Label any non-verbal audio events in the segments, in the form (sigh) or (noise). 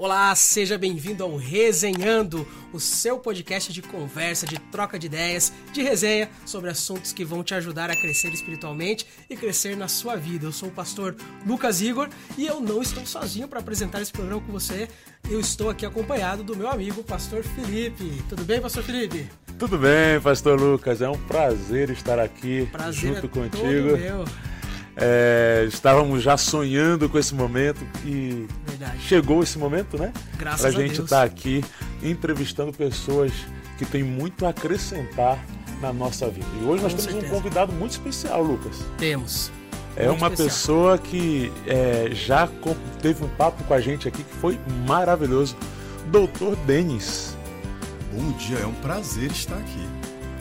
Olá, seja bem-vindo ao Resenhando, o seu podcast de conversa, de troca de ideias, de resenha sobre assuntos que vão te ajudar a crescer espiritualmente e crescer na sua vida. Eu sou o pastor Lucas Igor e eu não estou sozinho para apresentar esse programa com você. Eu estou aqui acompanhado do meu amigo, pastor Felipe. Tudo bem, pastor Felipe? Tudo bem, pastor Lucas. É um prazer estar aqui prazer junto é contigo. Todo meu. É, estávamos já sonhando com esse momento e Verdade. chegou esse momento, né? Graças Pra a gente estar aqui entrevistando pessoas que têm muito a acrescentar na nossa vida. E hoje nós Com temos certeza. um convidado muito especial, Lucas. Temos. É Muito uma especial. pessoa que é, já teve um papo com a gente aqui que foi maravilhoso. Doutor Denis. Bom dia, é um prazer estar aqui.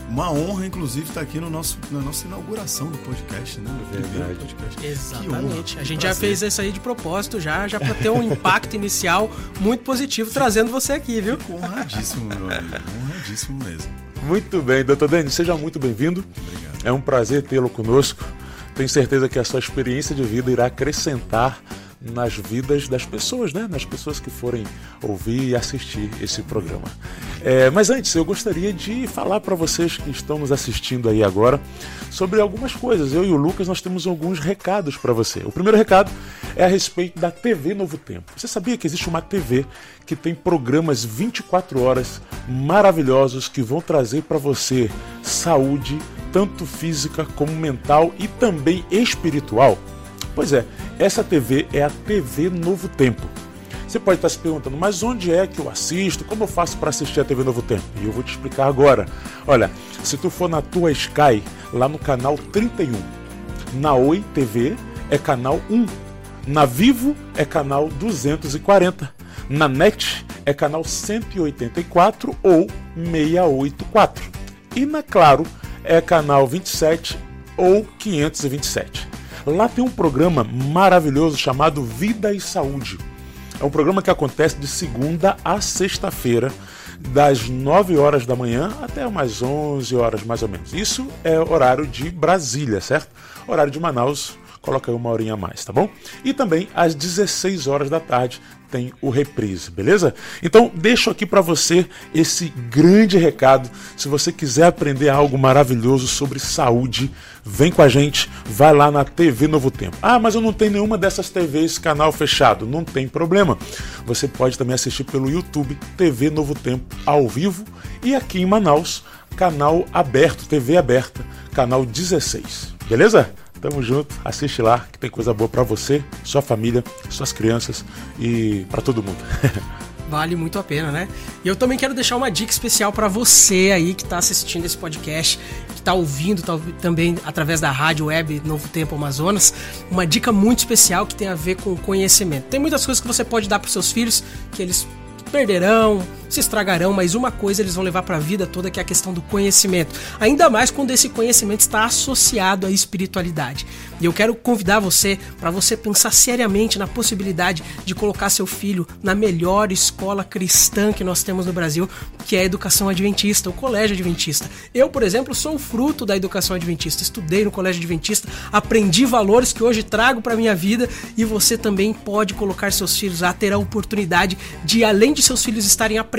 Uma honra, inclusive, estar aqui no nosso, na nossa inauguração do podcast, né? No Verdade. primeiro podcast. Exatamente. honra, A gente que já prazer. fez isso aí de propósito, já, já para ter um impacto inicial muito positivo, trazendo você aqui, viu? Fico honradíssimo, meu amigo. Honradíssimo mesmo. Muito bem, doutor Denis, seja muito bem-vindo. Obrigado. É um prazer tê-lo conosco. Tenho certeza que a sua experiência de vida irá acrescentar nas vidas das pessoas, né? Nas pessoas que forem ouvir e assistir esse programa. É, mas antes, eu gostaria de falar para vocês que estão nos assistindo aí agora sobre algumas coisas. Eu e o Lucas nós temos alguns recados para você. O primeiro recado é a respeito da TV Novo Tempo. Você sabia que existe uma TV que tem programas 24 horas maravilhosos que vão trazer para você saúde, tanto física como mental e também espiritual? Pois é, essa TV é a TV Novo Tempo. Você pode estar se perguntando, mas onde é que eu assisto? Como eu faço para assistir a TV Novo Tempo? E eu vou te explicar agora. Olha, se tu for na tua Sky, lá no canal 31, na Oi TV é canal 1, na Vivo é canal 240, na NET é canal 184 ou 684 e na Claro é canal 27 ou 527. Lá tem um programa maravilhoso chamado Vida e Saúde. É um programa que acontece de segunda a sexta-feira, das 9 horas da manhã até umas 11 horas mais ou menos. Isso é horário de Brasília, certo? Horário de Manaus, coloca aí uma horinha a mais, tá bom? E também às 16 horas da tarde tem o reprise, beleza? Então deixo aqui para você esse grande recado. Se você quiser aprender algo maravilhoso sobre saúde, vem com a gente, vai lá na TV Novo Tempo. Ah, mas eu não tenho nenhuma dessas TVs canal fechado. Não tem problema. Você pode também assistir pelo YouTube TV Novo Tempo ao vivo e aqui em Manaus, canal aberto, TV aberta, canal 16. Beleza? Tamo junto, assiste lá que tem coisa boa pra você, sua família, suas crianças e pra todo mundo. (laughs) Vale muito a pena, né? E eu também quero deixar uma dica especial para você aí que tá assistindo esse podcast, que tá ouvindo tal- também através da rádio web Novo Tempo Amazonas, uma dica muito especial que tem a ver com conhecimento. Tem muitas coisas que você pode dar para seus filhos que eles perderão, se estragarão, mas uma coisa eles vão levar para a vida toda que é a questão do conhecimento. Ainda mais quando esse conhecimento está associado à espiritualidade. E eu quero convidar você para você pensar seriamente na possibilidade de colocar seu filho na melhor escola cristã que nós temos no Brasil, que é a educação adventista, o colégio adventista. Eu, por exemplo, sou fruto da educação adventista. Estudei no colégio adventista, aprendi valores que hoje trago para minha vida e você também pode colocar seus filhos a ter a oportunidade de, além de seus filhos estarem aprendendo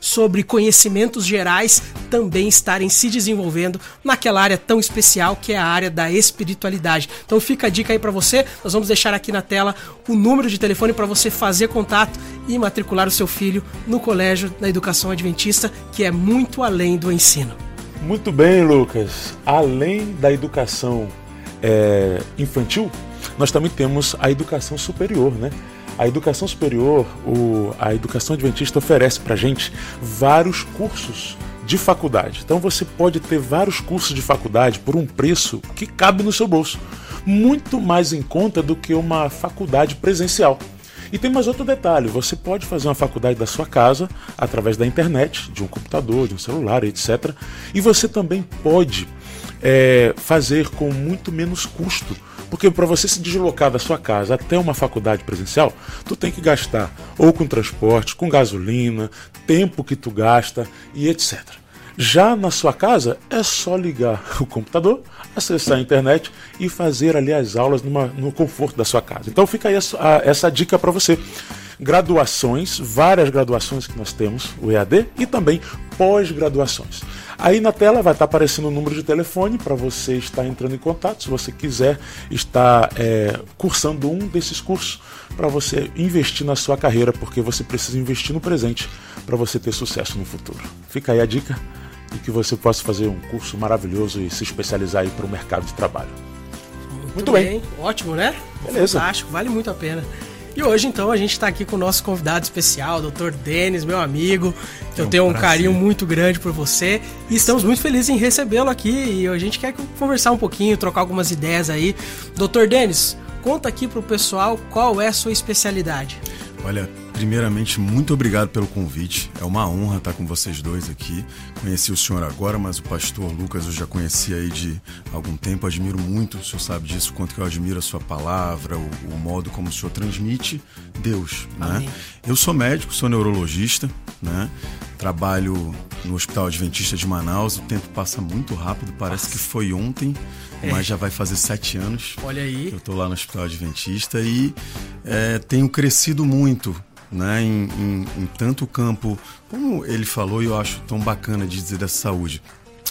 sobre conhecimentos gerais, também estarem se desenvolvendo naquela área tão especial que é a área da espiritualidade. Então fica a dica aí para você. Nós vamos deixar aqui na tela o número de telefone para você fazer contato e matricular o seu filho no colégio da educação adventista, que é muito além do ensino. Muito bem, Lucas. Além da educação é, infantil, nós também temos a educação superior, né? A educação superior, o, a educação adventista oferece para gente vários cursos de faculdade. Então você pode ter vários cursos de faculdade por um preço que cabe no seu bolso, muito mais em conta do que uma faculdade presencial. E tem mais outro detalhe: você pode fazer uma faculdade da sua casa através da internet, de um computador, de um celular, etc. E você também pode é, fazer com muito menos custo. Porque para você se deslocar da sua casa até uma faculdade presencial, tu tem que gastar ou com transporte, com gasolina, tempo que tu gasta e etc. Já na sua casa, é só ligar (laughs) o computador, acessar a internet e fazer ali as aulas numa, no conforto da sua casa. Então fica aí essa, dica para você. graduações, várias graduações que nós temos, o EAD, e também pós-graduações. Aí na tela vai estar aparecendo o número de telefone para você estar entrando em contato, se você quiser estar é, cursando um desses cursos, para você investir na sua carreira, porque você precisa investir no presente para você ter sucesso no futuro. Fica aí a dica e que você possa fazer um curso maravilhoso e se especializar aí para o mercado de trabalho. Muito, muito bem. bem. Ótimo, né? Beleza. Fantástico, vale muito a pena. E hoje, então, a gente está aqui com o nosso convidado especial, Dr. Denis, meu amigo. Que é um eu tenho um prazer. carinho muito grande por você. E estamos muito felizes em recebê-lo aqui. E a gente quer conversar um pouquinho, trocar algumas ideias aí. Dr. Denis, conta aqui para o pessoal qual é a sua especialidade. Olha, primeiramente, muito obrigado pelo convite. É uma honra estar com vocês dois aqui. Conheci o senhor agora, mas o pastor Lucas eu já conheci aí de algum tempo. Admiro muito, o senhor sabe disso, quanto que eu admiro a sua palavra, o, o modo como o senhor transmite Deus. Né? Eu sou médico, sou neurologista, né? trabalho no Hospital Adventista de Manaus. O tempo passa muito rápido, parece Nossa. que foi ontem é. mas já vai fazer sete anos. Olha aí. eu estou lá no Hospital Adventista e é, tenho crescido muito. Né, em, em, em tanto campo, como ele falou, e eu acho tão bacana de dizer da saúde.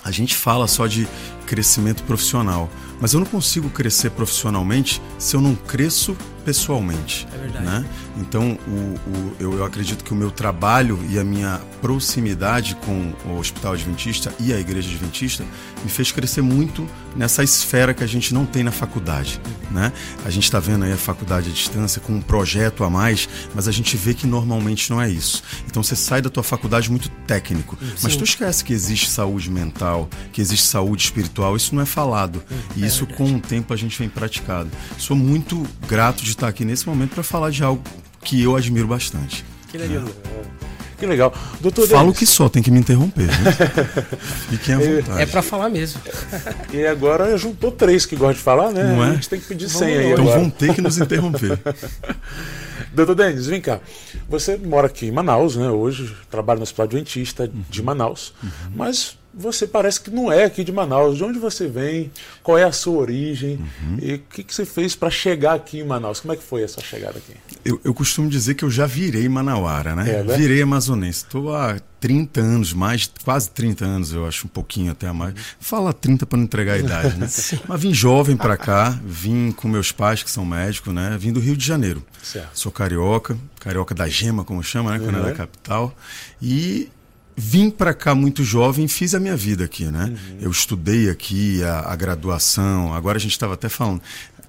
A gente fala só de crescimento profissional, mas eu não consigo crescer profissionalmente se eu não cresço pessoalmente. É verdade. Né? Então, o, o, eu, eu, acredito que o meu trabalho e a minha proximidade com o Hospital Adventista e a Igreja Adventista me fez crescer muito nessa esfera que a gente não tem na faculdade. Né? A gente está vendo aí a faculdade à distância com um projeto a mais, mas a gente vê que normalmente não é isso. Então, você sai da tua faculdade muito técnico, Sim. mas tu esquece que existe saúde mental, que existe saúde espiritual, isso não é falado. e é isso, verdade. com o tempo, a gente vem praticado. Sou muito grato de estar aqui nesse momento para falar de algo que eu admiro bastante. Que legal. É. Que legal. Doutor Falo Denis. que só, tem que me interromper. Né? (laughs) Fiquem à é, vontade. É para falar mesmo. E agora juntou três que gostam de falar, né? Não é? A gente tem que pedir Vamos senha aí. Então agora. vão ter que nos interromper. (laughs) Doutor Denis, vem cá. Você mora aqui em Manaus, né? Hoje trabalha no Hospital Adventista uhum. de Manaus. Uhum. Mas você parece que não é aqui de Manaus. De onde você vem? Qual é a sua origem? Uhum. E o que, que, você fez para chegar aqui em Manaus? Como é que foi essa chegada aqui? Eu, eu costumo dizer que eu já virei manauara, né? É, né? Virei amazonense. Estou há 30 anos, mais, quase 30 anos, eu acho, um pouquinho até mais. Fala 30 para não entregar a idade, né? (laughs) Mas vim jovem para cá, vim com meus pais, que são médicos, né? Vim do Rio de Janeiro. Certo. Sou carioca, carioca da gema, como chama, né? Quando uhum. é da capital. E vim para cá muito jovem e fiz a minha vida aqui, né? Uhum. Eu estudei aqui a, a, graduação. Agora a gente estava até falando.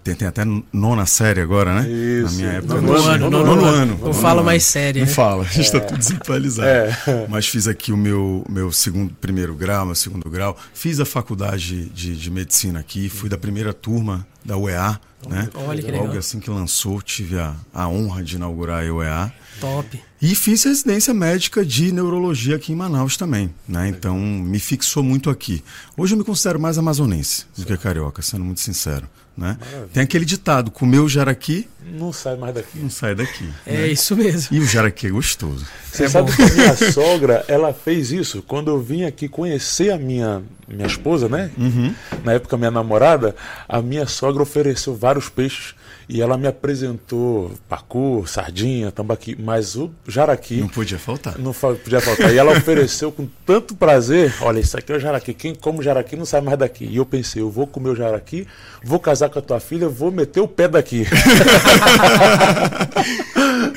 Tem, tem, até nona série agora, né? Isso. Na minha época. Nono, nono, ano, nono, nono ano. Não fala mais série. Não né? fala, a gente está é. tudo desatualizado. É. Mas fiz aqui o meu, meu segundo, primeiro grau, meu segundo grau. Fiz a faculdade de, de medicina aqui, fui da primeira turma da UEA, né? Olha que legal. Logo assim que lançou, tive a, a honra de inaugurar a UEA. Top. E fiz residência médica de neurologia aqui em Manaus também, né? Então me fixou muito aqui. Hoje eu me considero mais amazonense do que carioca, sendo muito sincero. Né? Tem aquele ditado: comeu jaraqui. Não sai mais daqui. Não sai daqui. É né? isso mesmo. E o jaraqui é gostoso. Você é sabe bom. que a minha (laughs) sogra, ela fez isso quando eu vim aqui conhecer a minha, minha esposa, né? Uhum. Na época, minha namorada, a minha sogra ofereceu vários peixes e ela me apresentou pacu, sardinha, tambaqui, mas o jaraqui. Não podia faltar. Não podia faltar. E ela ofereceu com tanto prazer: olha, isso aqui é o jaraqui. Quem come jaraqui não sai mais daqui. E eu pensei: eu vou comer o jaraqui, vou casar com a tua filha, vou meter o pé daqui. (laughs)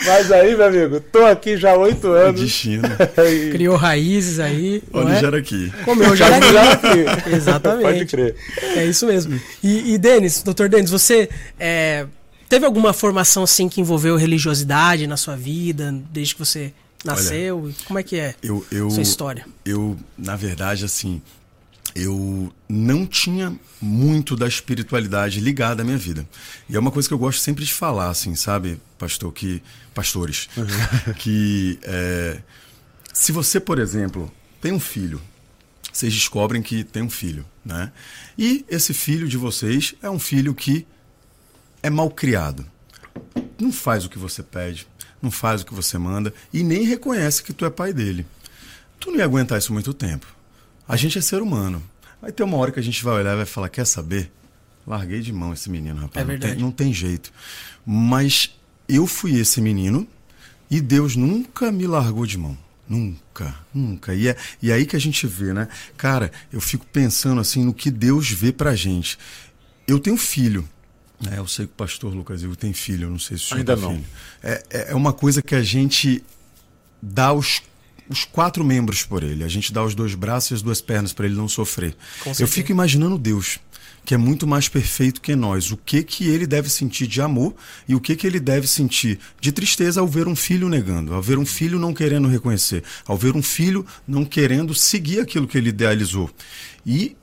mas aí, meu amigo, tô aqui já há oito anos. Destino. (laughs) e... Criou raízes aí. Olha o é? jaraqui. Comeu o jaraqui. (laughs) Exatamente. Pode crer. É isso mesmo. E, e Denis, doutor Denis, você. É Teve alguma formação assim que envolveu religiosidade na sua vida, desde que você nasceu? Olha, Como é que é eu, eu, sua história? Eu, na verdade, assim, eu não tinha muito da espiritualidade ligada à minha vida. E é uma coisa que eu gosto sempre de falar, assim, sabe, pastor, que pastores, uhum. (laughs) que é, se você, por exemplo, tem um filho, vocês descobrem que tem um filho, né? E esse filho de vocês é um filho que é mal criado. Não faz o que você pede, não faz o que você manda e nem reconhece que tu é pai dele. Tu não ia aguentar isso muito tempo. A gente é ser humano. Vai ter uma hora que a gente vai olhar e vai falar: quer saber? Larguei de mão esse menino, rapaz. É verdade. Não tem, não tem jeito. Mas eu fui esse menino E Deus nunca me largou de mão. Nunca, nunca. E é e é aí que a gente vê, né? Cara, eu fico pensando assim no que Deus vê pra gente. Eu tenho filho. É, eu sei que o pastor Lucas Ivo tem filho, eu não sei se o senhor Ainda tem não. filho. É, é é uma coisa que a gente dá os, os quatro membros por ele. A gente dá os dois braços e as duas pernas para ele não sofrer. Eu fico imaginando Deus, que é muito mais perfeito que nós. O que que ele deve sentir de amor e o que que ele deve sentir de tristeza ao ver um filho negando, ao ver um filho não querendo reconhecer, ao ver um filho não querendo seguir aquilo que ele idealizou. E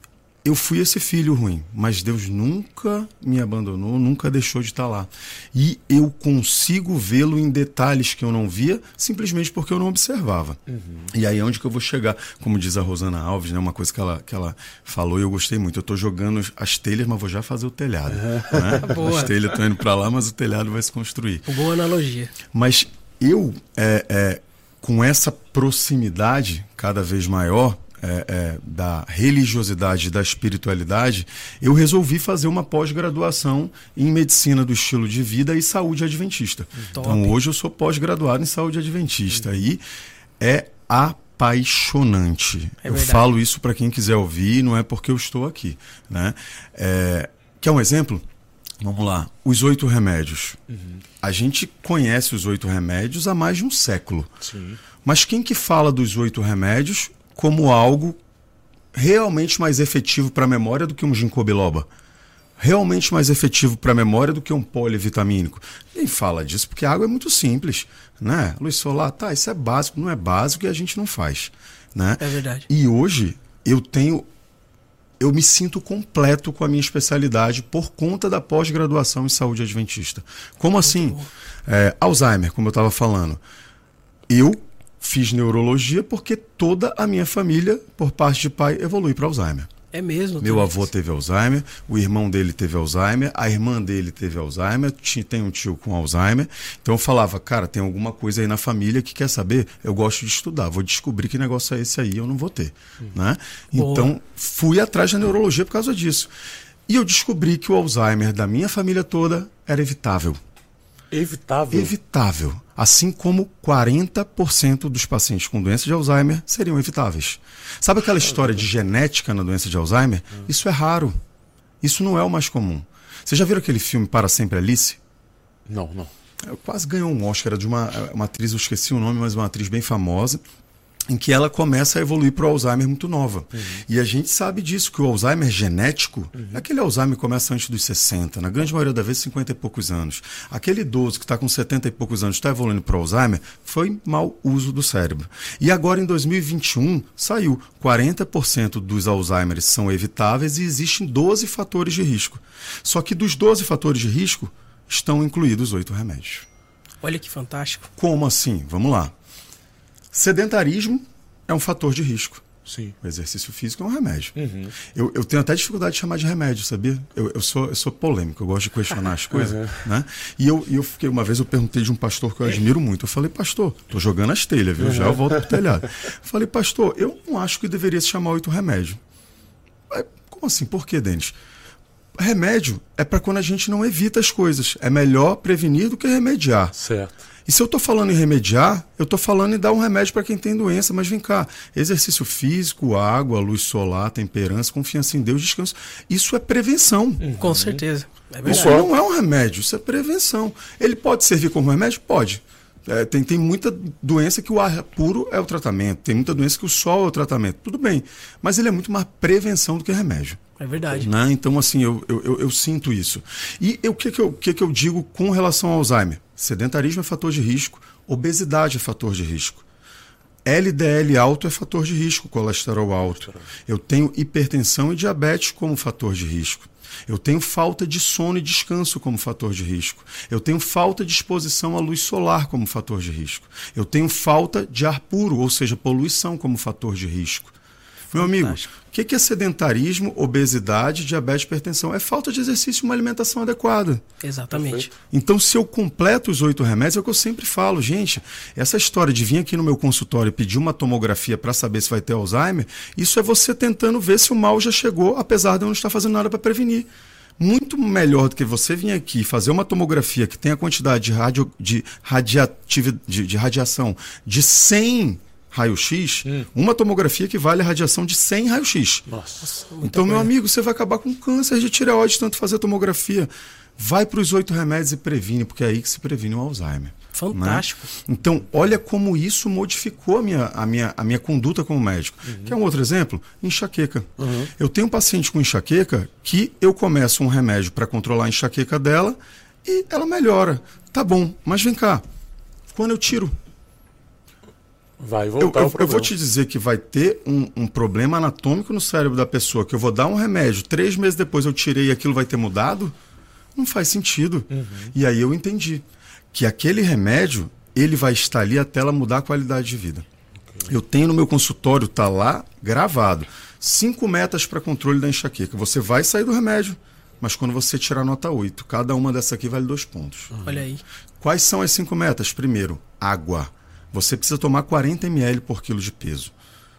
eu fui esse filho ruim, mas Deus nunca me abandonou, nunca deixou de estar lá. E eu consigo vê-lo em detalhes que eu não via, simplesmente porque eu não observava. E aí é onde que eu vou chegar, como diz a Rosana Alves, né, uma coisa que ela, que ela falou e eu gostei muito. Eu estou jogando as telhas, mas vou já fazer o telhado. Né? (laughs) Boa. As telhas estão indo para lá, mas o telhado vai se construir. Boa analogia. Mas eu, é, é, com essa proximidade cada vez maior é, é, da religiosidade e da espiritualidade, eu resolvi fazer uma pós-graduação em medicina do estilo de vida e saúde adventista. Top. Então hoje eu sou pós-graduado em saúde adventista e é apaixonante. É eu verdade. falo isso para quem quiser ouvir, não é porque eu estou aqui. Né? É, quer um exemplo? Vamos lá. Os oito remédios. A gente conhece os oito remédios há mais de um século. Sim. Mas quem que fala dos oito remédios como algo realmente mais efetivo para a memória do que um ginkgo biloba? Realmente mais efetivo para a memória do que um polivitamínico? Quem fala disso? Porque a água é muito simples, né? Luz solar, tá, isso é básico, não é básico e a gente não faz, né? É verdade. E hoje eu tenho eu me sinto completo com a minha especialidade por conta da pós-graduação em saúde adventista. Como assim? É, Alzheimer, como eu estava falando. Eu fiz neurologia porque toda a minha família, por parte de pai, evolui para Alzheimer. É mesmo. Meu avô isso. teve Alzheimer, o irmão dele teve Alzheimer, a irmã dele teve Alzheimer, tem um tio com Alzheimer. Então eu falava, cara, tem alguma coisa aí na família que quer saber? Eu gosto de estudar, vou descobrir que negócio é esse aí, eu não vou ter. Né? Boa. Então fui atrás da neurologia por causa disso. E eu descobri que o Alzheimer da minha família toda era evitável. Evitável. Evitável. Assim como 40% dos pacientes com doença de Alzheimer seriam evitáveis. Sabe aquela história de genética na doença de Alzheimer? Isso é raro. Isso não é o mais comum. Você já viu aquele filme Para Sempre Alice? Não, não. Ela quase ganhou um Oscar de uma, uma atriz, eu esqueci o nome, mas uma atriz bem famosa, em que ela começa a evoluir para o Alzheimer muito nova. E a gente sabe disso, que o Alzheimer genético, aquele Alzheimer começa antes dos 60, na grande maioria das vezes 50 e poucos anos. Aquele idoso que está com 70 e poucos anos está evoluindo para o Alzheimer, foi mau uso do cérebro. E agora em 2021 saiu 40% dos Alzheimer são evitáveis e existem 12 fatores de risco. Só que dos 12 fatores de risco estão incluídos oito remédios. Olha que fantástico. Como assim? Vamos lá. Sedentarismo é um fator de risco. Sim. O exercício físico é um remédio. Eu, eu tenho até dificuldade de chamar de remédio, sabia? Eu, eu, sou, eu sou polêmico, eu gosto de questionar as coisas. Né? E eu, eu fiquei, uma vez eu perguntei de um pastor que eu admiro muito. Eu falei, pastor, tô jogando as telhas, viu? Já eu volto pro telhado. (laughs) falei, pastor, eu não acho que deveria se chamar oito remédio. Como assim? Por que, Denis? Remédio é para quando a gente não evita as coisas. É melhor prevenir do que remediar. Certo. E se eu estou falando em remediar, eu estou falando em dar um remédio para quem tem doença. Mas vem cá, exercício físico, água, luz solar, temperança, confiança em Deus, descanso. Isso é prevenção. Com certeza. É Isso não é um remédio, isso é prevenção. Ele pode servir como remédio? Pode. É, tem, tem muita doença que o ar puro é o tratamento, tem muita doença que o sol é o tratamento. Tudo bem. Mas ele é muito mais prevenção do que remédio. É verdade. Né? Então, assim, eu, eu, eu, eu sinto isso. E eu- o que, que, eu, que, que eu digo com relação ao Alzheimer? Sedentarismo é fator de risco, obesidade é fator de risco. LDL alto é fator de risco, colesterol alto. Eu tenho hipertensão e diabetes como fator de risco. Eu tenho falta de sono e descanso como fator de risco. Eu tenho falta de exposição à luz solar como fator de risco. Eu tenho falta de ar puro, ou seja, poluição como fator de risco. Meu amigo, o que que é sedentarismo, obesidade, diabetes, hipertensão? É falta de exercício e uma alimentação adequada. Exatamente. Então, se eu completo os oito remédios, é o que eu sempre falo, gente. Essa história de vir aqui no meu consultório e pedir uma tomografia para saber se vai ter Alzheimer, isso é você tentando ver se o mal já chegou, apesar de eu não estar fazendo nada para prevenir. Muito melhor do que você vir aqui fazer uma tomografia que tem a quantidade de, radio, de, radiativa, de, de radiação de 100 raio-x, hum. uma tomografia que vale a radiação de 100 raio-x. Nossa. Então, meu amigo, você vai acabar com câncer de tireoide tanto fazer tomografia. Vai para os oito remédios e previne, porque é aí que se previne o Alzheimer. Fantástico. Né? Então, olha como isso modificou a minha, a minha, a minha conduta como médico. Uhum. Quer um outro exemplo? Enxaqueca. Uhum. Eu tenho um paciente com enxaqueca que eu começo um remédio para controlar a enxaqueca dela e ela melhora. Tá bom, mas vem cá. Quando eu tiro Vai voltar eu, eu, eu, vou te dizer que vai ter um, um, problema anatômico no cérebro da pessoa, que eu vou dar um remédio, três meses depois eu tirei e aquilo vai ter mudado? Não faz sentido. Uhum. E aí eu entendi que aquele remédio, ele vai estar ali até ela mudar a qualidade de vida. Okay. Eu tenho no meu consultório, tá lá gravado, cinco metas para controle da enxaqueca. Você vai sair do remédio, mas quando você tirar nota 8, cada uma dessa aqui vale dois pontos. Olha aí. Quais são as cinco metas? Primeiro, água você precisa tomar 40 ml por quilo de peso.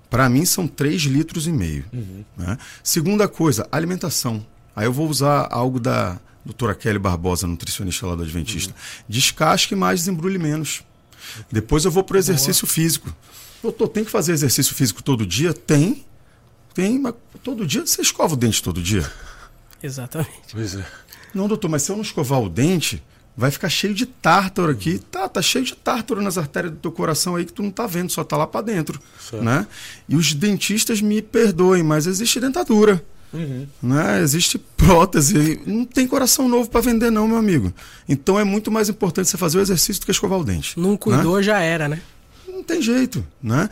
Para mim, são 3 litros e meio. Uhum. Né? Segunda coisa, alimentação. Aí eu vou usar algo da doutora Kelly Barbosa, nutricionista lá do Adventista. Uhum. Descasque mais, desembrulhe menos. Depois eu vou para o exercício Boa. físico. Doutor, tem que fazer exercício físico todo dia? Tem. Tem, mas todo dia você escova o dente todo dia. Exatamente. Pois é. Não, doutor, mas se eu não escovar o dente, vai ficar cheio de tártaro aqui. Tá, tá cheio de tártaro nas artérias do teu coração aí que tu não tá vendo, só tá lá para dentro, certo. né? E os dentistas me perdoem, mas existe dentadura. Uhum. Né? Existe prótese, não tem coração novo para vender não, meu amigo. Então é muito mais importante você fazer o exercício do que escovar o dente. Não cuidou, né? já era, né? Não tem jeito, né?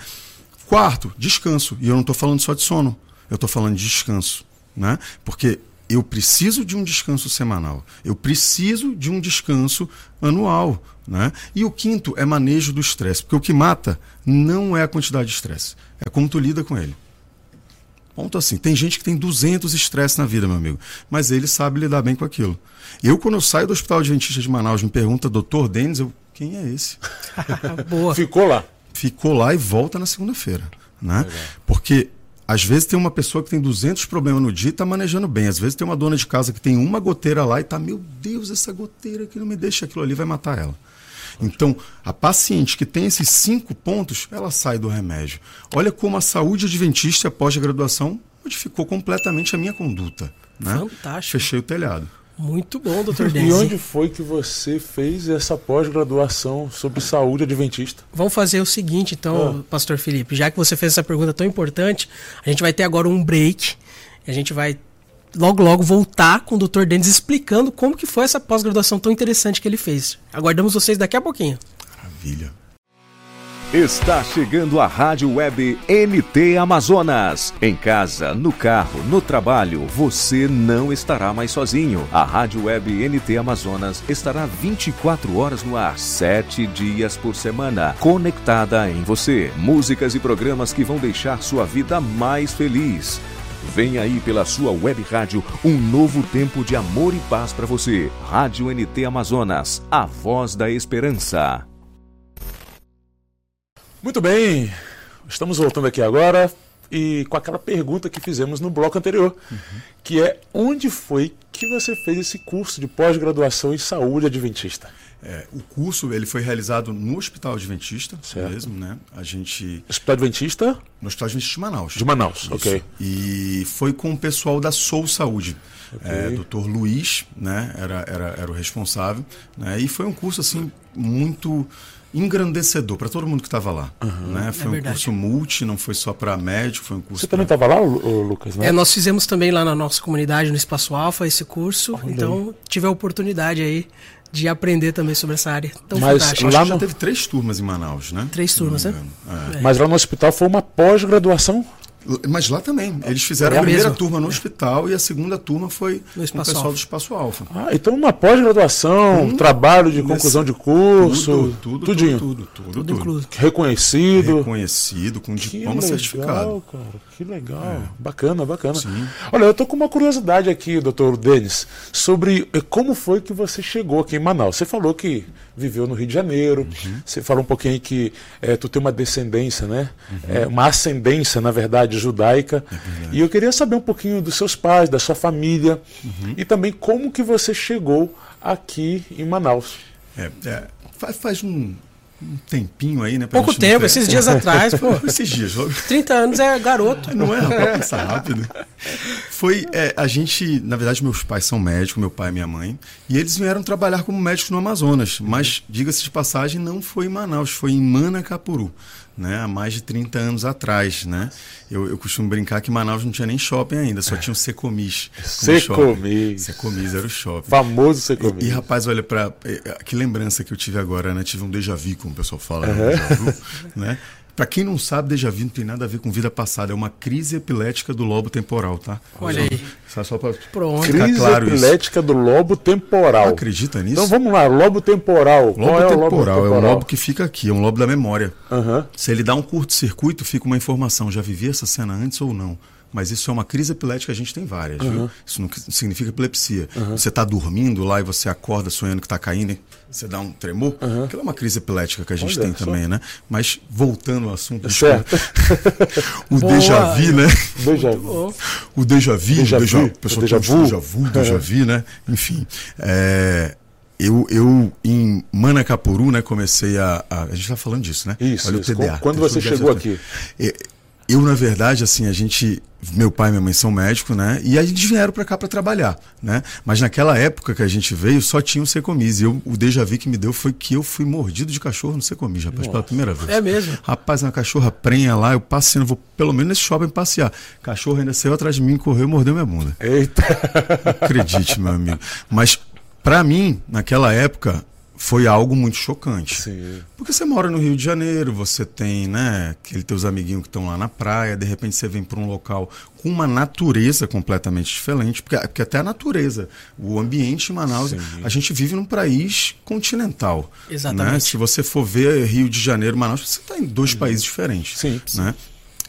Quarto, descanso. E eu não estou falando só de sono, eu estou falando de descanso, né? Porque eu preciso de um descanso semanal, eu preciso de um descanso anual. Né? E o quinto é manejo do estresse, porque o que mata não é a quantidade de estresse, é como tu lida com ele. Ponto assim. Tem gente que tem 200 estresse na vida, meu amigo, mas ele sabe lidar bem com aquilo. Eu, quando eu saio do Hospital Adventista de Manaus, me pergunta, doutor Denis, eu, quem é esse? (laughs) Boa. Ficou lá. Ficou lá e volta na segunda-feira. Né? Porque às vezes tem uma pessoa que tem 200 problemas no dia e está manejando bem. Às vezes tem uma dona de casa que tem uma goteira lá e está, meu Deus, essa goteira que não me deixa aquilo ali vai matar ela. Então, a paciente que tem esses cinco pontos, ela sai do remédio. Olha como a saúde adventista após a graduação modificou completamente a minha conduta. Né? Fantástico. Fechei o telhado. Muito bom, doutor Denzi. E onde foi que você fez essa pós-graduação sobre saúde adventista? Vamos fazer o seguinte, então, ah. pastor Felipe. Já que você fez essa pergunta tão importante, a gente vai ter agora um break. A gente vai logo logo voltar com o doutor Denis explicando como que foi essa pós-graduação tão interessante que ele fez. Aguardamos vocês daqui a pouquinho. Maravilha. Está chegando a Rádio Web NT Amazonas. Em casa, no carro, no trabalho, você não estará mais sozinho. A Rádio Web NT Amazonas estará 24 horas no ar, 7 dias por semana, conectada em você. Músicas e programas que vão deixar sua vida mais feliz. Vem aí pela sua web rádio um novo tempo de amor e paz para você. Rádio NT Amazonas, a voz da esperança. Muito bem, estamos voltando aqui agora e com aquela pergunta que fizemos no bloco anterior, uhum. que é onde foi que você fez esse curso de pós-graduação em saúde adventista? É, o curso ele foi realizado no Hospital Adventista certo. mesmo, né? A gente Hospital Adventista? No Hospital Adventista de Manaus. De Manaus, Isso. ok. E foi com o pessoal da Sou Saúde. Okay. É, Dr. Luiz, né? Era, era, era o responsável, né? E foi um curso assim muito engrandecedor para todo mundo que estava lá. Uhum. Né? Foi é um curso multi, não foi só para médico, foi um curso. Você também estava lá, Lucas? Né? É, nós fizemos também lá na nossa comunidade, no Espaço Alfa, esse curso. então tive a oportunidade aí de aprender também sobre essa área tão Mas fantástica. Lá no... já teve três turmas em Manaus, né? Três turmas, né? É. Mas lá no hospital foi uma pós-graduação? Mas lá também. Eles fizeram é a primeira mesmo? turma no hospital e a segunda turma foi no com o pessoal Alfa. do Espaço Alfa. Ah, então uma pós-graduação, um trabalho de conclusão de curso, tudo, tudo, tudinho. Tudo, tudo, tudo, tudo, Reconhecido. Reconhecido, com que diploma legal, certificado. Cara, que legal. É. Bacana, bacana. Sim. Olha, eu tô com uma curiosidade aqui, doutor Denis, sobre eh, como foi que você chegou aqui em Manaus. Você falou que viveu no Rio de Janeiro, uhum. você falou um pouquinho que é, tu tem uma descendência, né? Uhum. É, uma ascendência, na verdade, comunidade judaica. É e eu queria saber um pouquinho dos seus pais, da sua família uhum. e também como que você chegou aqui em Manaus. É, é, faz, faz um, um tempinho aí, né? Pouco tempo, esses dias (laughs) atrás, pô. esses dias. Logo. 30 anos é garoto. Não é, rapaz, passa rápido. Foi, é, a gente, na verdade, meus pais são médicos, meu pai e minha mãe, e eles vieram trabalhar como médicos no Amazonas, mas, diga-se de passagem, não foi em Manaus, foi em Manacapuru né, há mais de 30 anos atrás, né? Eu, eu costumo brincar que Manaus não tinha nem shopping ainda, só tinha o Secomis. Secomis. Secomis era o shopping. Famoso Secomis. E, e, rapaz, olha para é, que lembrança que eu tive agora, né? Tive um déjà vu, como o pessoal fala, uhum. né? Né? Para quem não sabe, déjà vu não tem nada a ver com vida passada, é uma crise epilética do lobo temporal, tá? Olha aí. Só, só Pronto. Crise claro epilética isso. do lobo temporal. Acredita nisso? Então vamos lá, lobo temporal. Lobo, Qual é temporal, o lobo temporal? É o lobo que fica aqui, é um lobo da memória. Uhum. Se ele dá um curto-circuito, fica uma informação, já vivi essa cena antes ou não mas isso é uma crise epilética, a gente tem várias, uhum. viu? Isso não significa epilepsia. Uhum. Você está dormindo lá e você acorda sonhando que está caindo, você dá um tremor. Uhum. Aquilo é uma crise epilética que a gente Olha, tem só. também, né? Mas voltando ao assunto, certo. (laughs) o déjà vu, né? Déjà vu. (laughs) O déjà vu, déjà vu. O pessoal déjà vu, déjà vu, déjà vu, né? Enfim, é, eu, eu, em Manacapuru, né, comecei a. A, a gente está falando disso, né? Isso. Olha isso. o TDA. Quando você chegou aqui? Eu, na verdade, assim, a gente. Meu pai e minha mãe são médicos, né? E a gente vieram para cá para trabalhar, né? Mas naquela época que a gente veio, só tinha o Secomis. E eu, o déjà vu que me deu foi que eu fui mordido de cachorro no Secomis, rapaz, Nossa. pela primeira vez. É mesmo? Rapaz, uma cachorra prenha lá, eu passeando, vou pelo menos nesse shopping passear. Cachorro ainda saiu atrás de mim, correu e mordeu minha bunda. Eita! Acredite, meu amigo. Mas, para mim, naquela época, foi algo muito chocante. Sim. Porque você mora no Rio de Janeiro, você tem, né, aqueles teus amiguinhos que estão lá na praia, de repente você vem para um local com uma natureza completamente diferente, porque, porque até a natureza, o ambiente em Manaus, Sim. a gente vive num país continental. Né? Exatamente. Né? Se você for ver Rio de Janeiro, Manaus, você está em dois uhum. países diferentes. Sim. Né?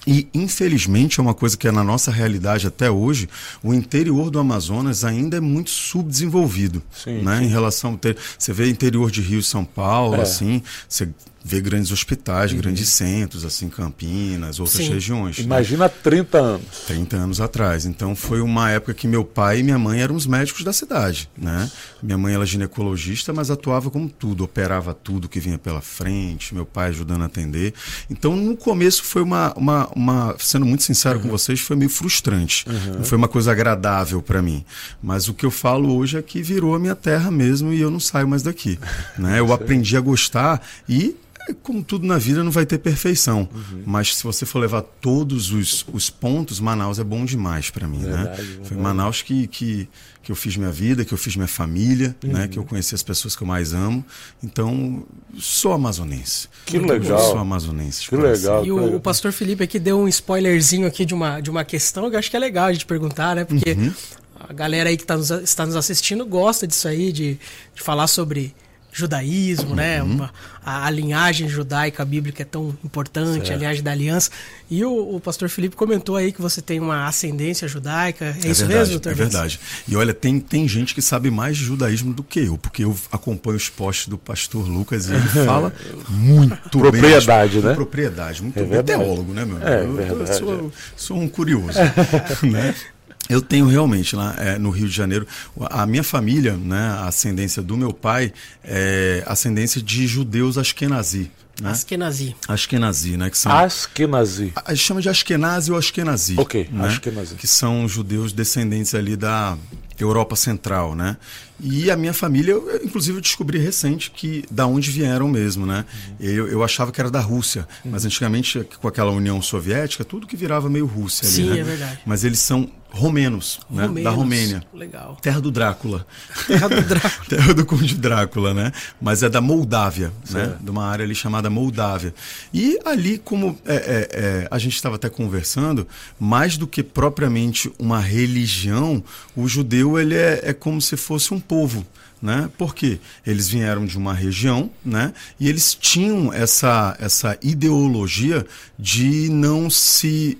E, infelizmente, é uma coisa que é na nossa realidade até hoje, o interior do Amazonas ainda é muito subdesenvolvido. Sim, né? sim. Em relação. Ter, você vê interior de Rio e São Paulo, é. assim, você ver grandes hospitais, uhum. grandes centros, assim, Campinas, outras Sim. regiões. Imagina né? 30 anos. 30 anos atrás. Então foi uma época que meu pai e minha mãe eram os médicos da cidade, né? Minha mãe era ginecologista, mas atuava como tudo, operava tudo que vinha pela frente, meu pai ajudando a atender. Então no começo foi uma, uma, uma sendo muito sincero uhum. com vocês, foi meio frustrante. Uhum. Não foi uma coisa agradável para mim. Mas o que eu falo hoje é que virou a minha terra mesmo e eu não saio mais daqui, né? Eu aprendi a gostar e como tudo na vida, não vai ter perfeição. Uhum. Mas se você for levar todos os, os pontos, Manaus é bom demais para mim. Né? Verdade, né? Foi Manaus que, que, que eu fiz minha vida, que eu fiz minha família, né? uhum. né? que eu conheci as pessoas que eu mais amo. Então, sou amazonense. Que Muito legal. Bom. Sou amazonense. Que legal. E o, o, pastor Felipe aqui deu um spoilerzinho aqui de uma, de uma questão que eu acho que é legal a gente perguntar, né? Porque uhum. a galera aí que tá nos, está nos assistindo gosta disso aí, de, de falar sobre judaísmo, né? uhum. né? Uma, a, a, linhagem judaica bíblica é tão importante, certo. a linhagem da aliança. E o, o, pastor Felipe comentou aí que você tem uma ascendência judaica. É, é isso verdade, mesmo, doutor? É verdade. E olha, tem, tem gente que sabe mais de judaísmo do que eu, porque eu acompanho os posts do pastor Lucas e ele (laughs) fala muito propriedade, bem. né? Propriedade, muito é bem. Teólogo, né, meu? É, eu, verdade. Eu sou, sou um curioso. (laughs) né? (laughs) Eu tenho realmente lá é, no Rio de Janeiro a minha família, né, a ascendência do meu pai é ascendência de judeus ashkenazi. Né? Askenazi. Askenazi, né? Que são, Askenazi. A, a gente chama de Askenazi ou Ashkenazi. Ok, né? Ashkenazi. Que são judeus descendentes ali da Europa Central, né? E a minha família, eu, inclusive, eu descobri recente que da onde vieram mesmo, né? Uhum. Eu, eu achava que era da Rússia, uhum. mas antigamente, com aquela União Soviética, tudo que virava meio Rússia Sim, ali, né? é verdade. Mas eles são romenos, né? da Romênia. Legal. Terra do Drácula. Terra do (laughs) Drácula. Terra do Conde Drácula, né? Mas é da Moldávia, né? De uma área ali chamada Moldávia. E ali, como é, é, é, a gente estava até conversando, mais do que propriamente uma religião, o judeu ele é, é como se fosse um povo. Né? Porque eles vieram de uma região, né? E eles tinham essa essa ideologia de não se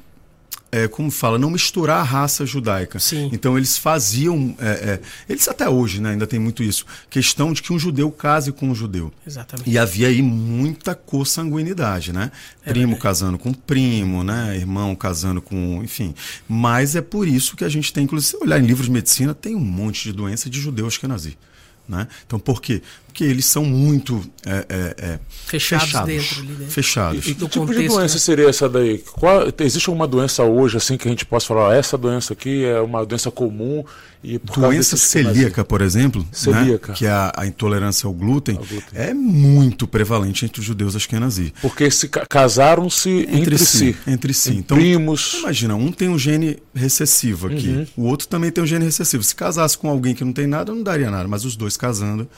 é, como fala, não misturar a raça judaica. Sim. Então eles faziam, é, é, eles até hoje né, ainda tem muito isso, questão de que um judeu case com um judeu. Exatamente. E havia aí muita consanguinidade, né? É primo verdade. casando com primo, né? Irmão casando com, enfim. Mas é por isso que a gente tem, inclusive, se olhar em livros de medicina, tem um monte de doença de judeus que nazi. Né? Então, por quê? Porque eles são muito é, é, é, Fechados dentro ali, né? Fechados. E que do tipo de contexto, doença né? seria essa daí? Qual, existe alguma doença hoje assim que a gente possa falar, "Ah, essa doença aqui é uma doença comum e por causa Doença celíaca, por exemplo, Celíaca. Né? que é a, a intolerância ao glúten, Ao glúten. é muito prevalente entre os judeus ashkenazi. Porque se ca- casaram-se entre, si. Entre si. Em Então, primos. imagina, um tem um gene recessivo aqui, Uhum. o outro também tem um gene recessivo. Se casasse com alguém que não tem nada, não daria nada, mas os dois casando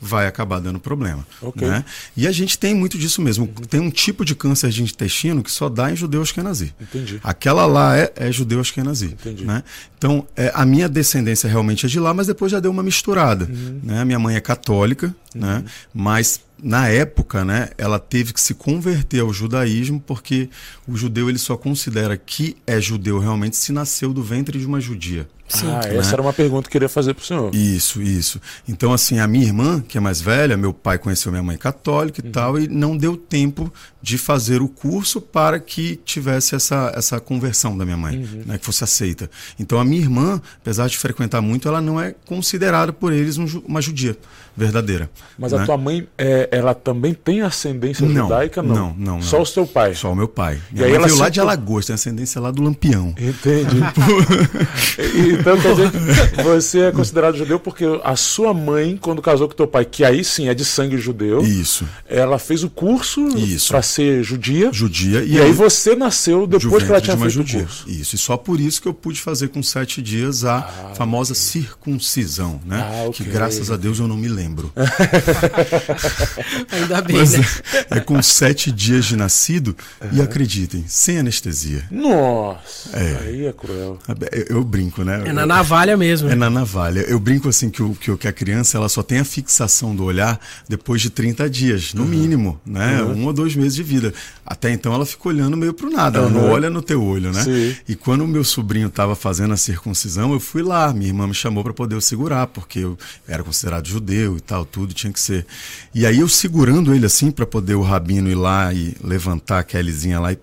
vai acabar dando problema. Ok. Né? E a gente tem muito disso mesmo. Tem um tipo de câncer de intestino que só dá em judeu ashkenazi. Entendi. Aquela lá é, é judeu ashkenazi. Entendi. Né? Então, é, a minha descendência realmente é de lá, mas depois já deu uma misturada. Uhum. Né? Minha mãe é católica, né? mas na época né, ela teve que se converter ao judaísmo porque o judeu ele só considera que é judeu realmente se nasceu do ventre de uma judia. Sim. Ah, Né? essa era uma pergunta que eu queria fazer pro senhor. Isso, isso. Então, assim, a minha irmã, que é mais velha, meu pai conheceu minha mãe católica e tal, e não deu tempo de fazer o curso para que tivesse essa, essa conversão da minha mãe, né, que fosse aceita. Então, a minha irmã, apesar de frequentar muito, ela não é considerada por eles um uma judia verdadeira. Mas né? a tua mãe, é, ela também tem ascendência Não, judaica? Não. não, não, não. Só o seu pai. Só o meu pai. E Minha aí mãe ela veio lá se- de Alagoas, tem ascendência lá do Lampião. Entendi. (laughs) (laughs) então quer dizer que você é considerado judeu porque a sua mãe, quando casou com teu pai, que aí sim é de sangue judeu, Isso. ela fez o curso para ser judia. Judia. E, aí você nasceu de depois que ela tinha feito judia. o curso. Isso, e só por isso que eu pude fazer com sete dias a famosa circuncisão, né? Ah, ok. Que graças a Deus eu não me lembro. (laughs) Ainda bem, Mas né? é com sete dias de nascido e acreditem, sem anestesia. Nossa, É. aí é cruel. Eu, eu brinco, né? É na navalha mesmo. É na navalha. Eu brinco assim que, o, que, o- a criança ela só tem a fixação do olhar depois de 30 dias, no mínimo, né? Um ou dois meses de vida. Até então ela fica olhando meio pro nada, ela não Uhum. olha no teu olho, né? Sim. E quando o meu sobrinho estava fazendo a circuncisão, eu fui lá, minha irmã me chamou para poder eu segurar, porque eu era considerado judeu e tal, tudo tinha que ser. E aí eu segurando ele assim para poder o rabino ir lá e levantar a Kellyzinha lá e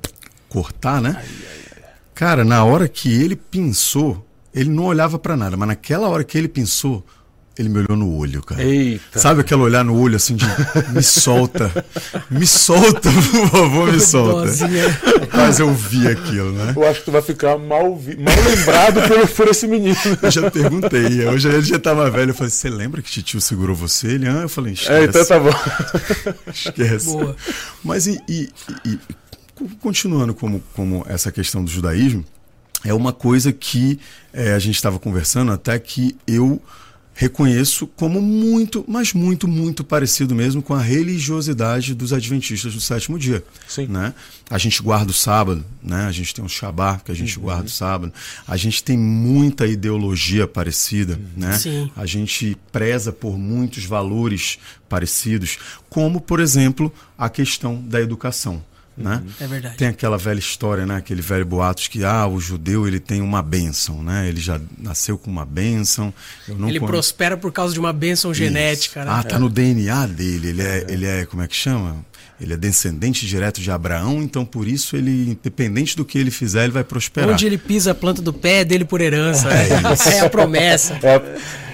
cortar, né? Cara, na hora que ele pensou, ele não olhava pra nada, mas naquela hora que ele pensou, ele me olhou no olho, cara. Eita. Sabe aquele olhar no olho assim de me solta, me solta, (laughs) por favor, me solta. Dozinha. Mas eu vi aquilo, né? Eu acho que tu vai ficar mal, vi- mal lembrado por, por esse menino. Eu já perguntei, hoje ele já tava velho, eu falei, você lembra que titio segurou você? Ele, ah, eu falei, esquece, É, então tá bom. (laughs) esquece. Boa. Mas e, e- e- co- continuando como, como essa questão do judaísmo, é uma coisa que eh, a gente estava conversando até que eu reconheço como muito, mas muito, muito parecido mesmo com a religiosidade dos adventistas do sétimo dia. Sim. Né? A gente guarda o sábado, né? a gente tem um Shabbat que a gente guarda o sábado, a gente tem muita ideologia parecida, né? Sim. a gente preza por muitos valores parecidos, como, por exemplo, a questão da educação. Né? É verdade. Tem aquela velha história, né? aquele velho boatos que ah, o judeu ele tem uma bênção, né? ele já nasceu com uma bênção. Eu não Ele con- prospera por causa de uma bênção genética, Isso. né? Ah, tá no DNA dele. Ele é, ele é, como é que chama? Ele é descendente direto de Abraão, então por isso ele, independente do que ele fizer, ele vai prosperar. Onde ele pisa a planta do pé é dele por herança. né? (laughs) É a promessa. É,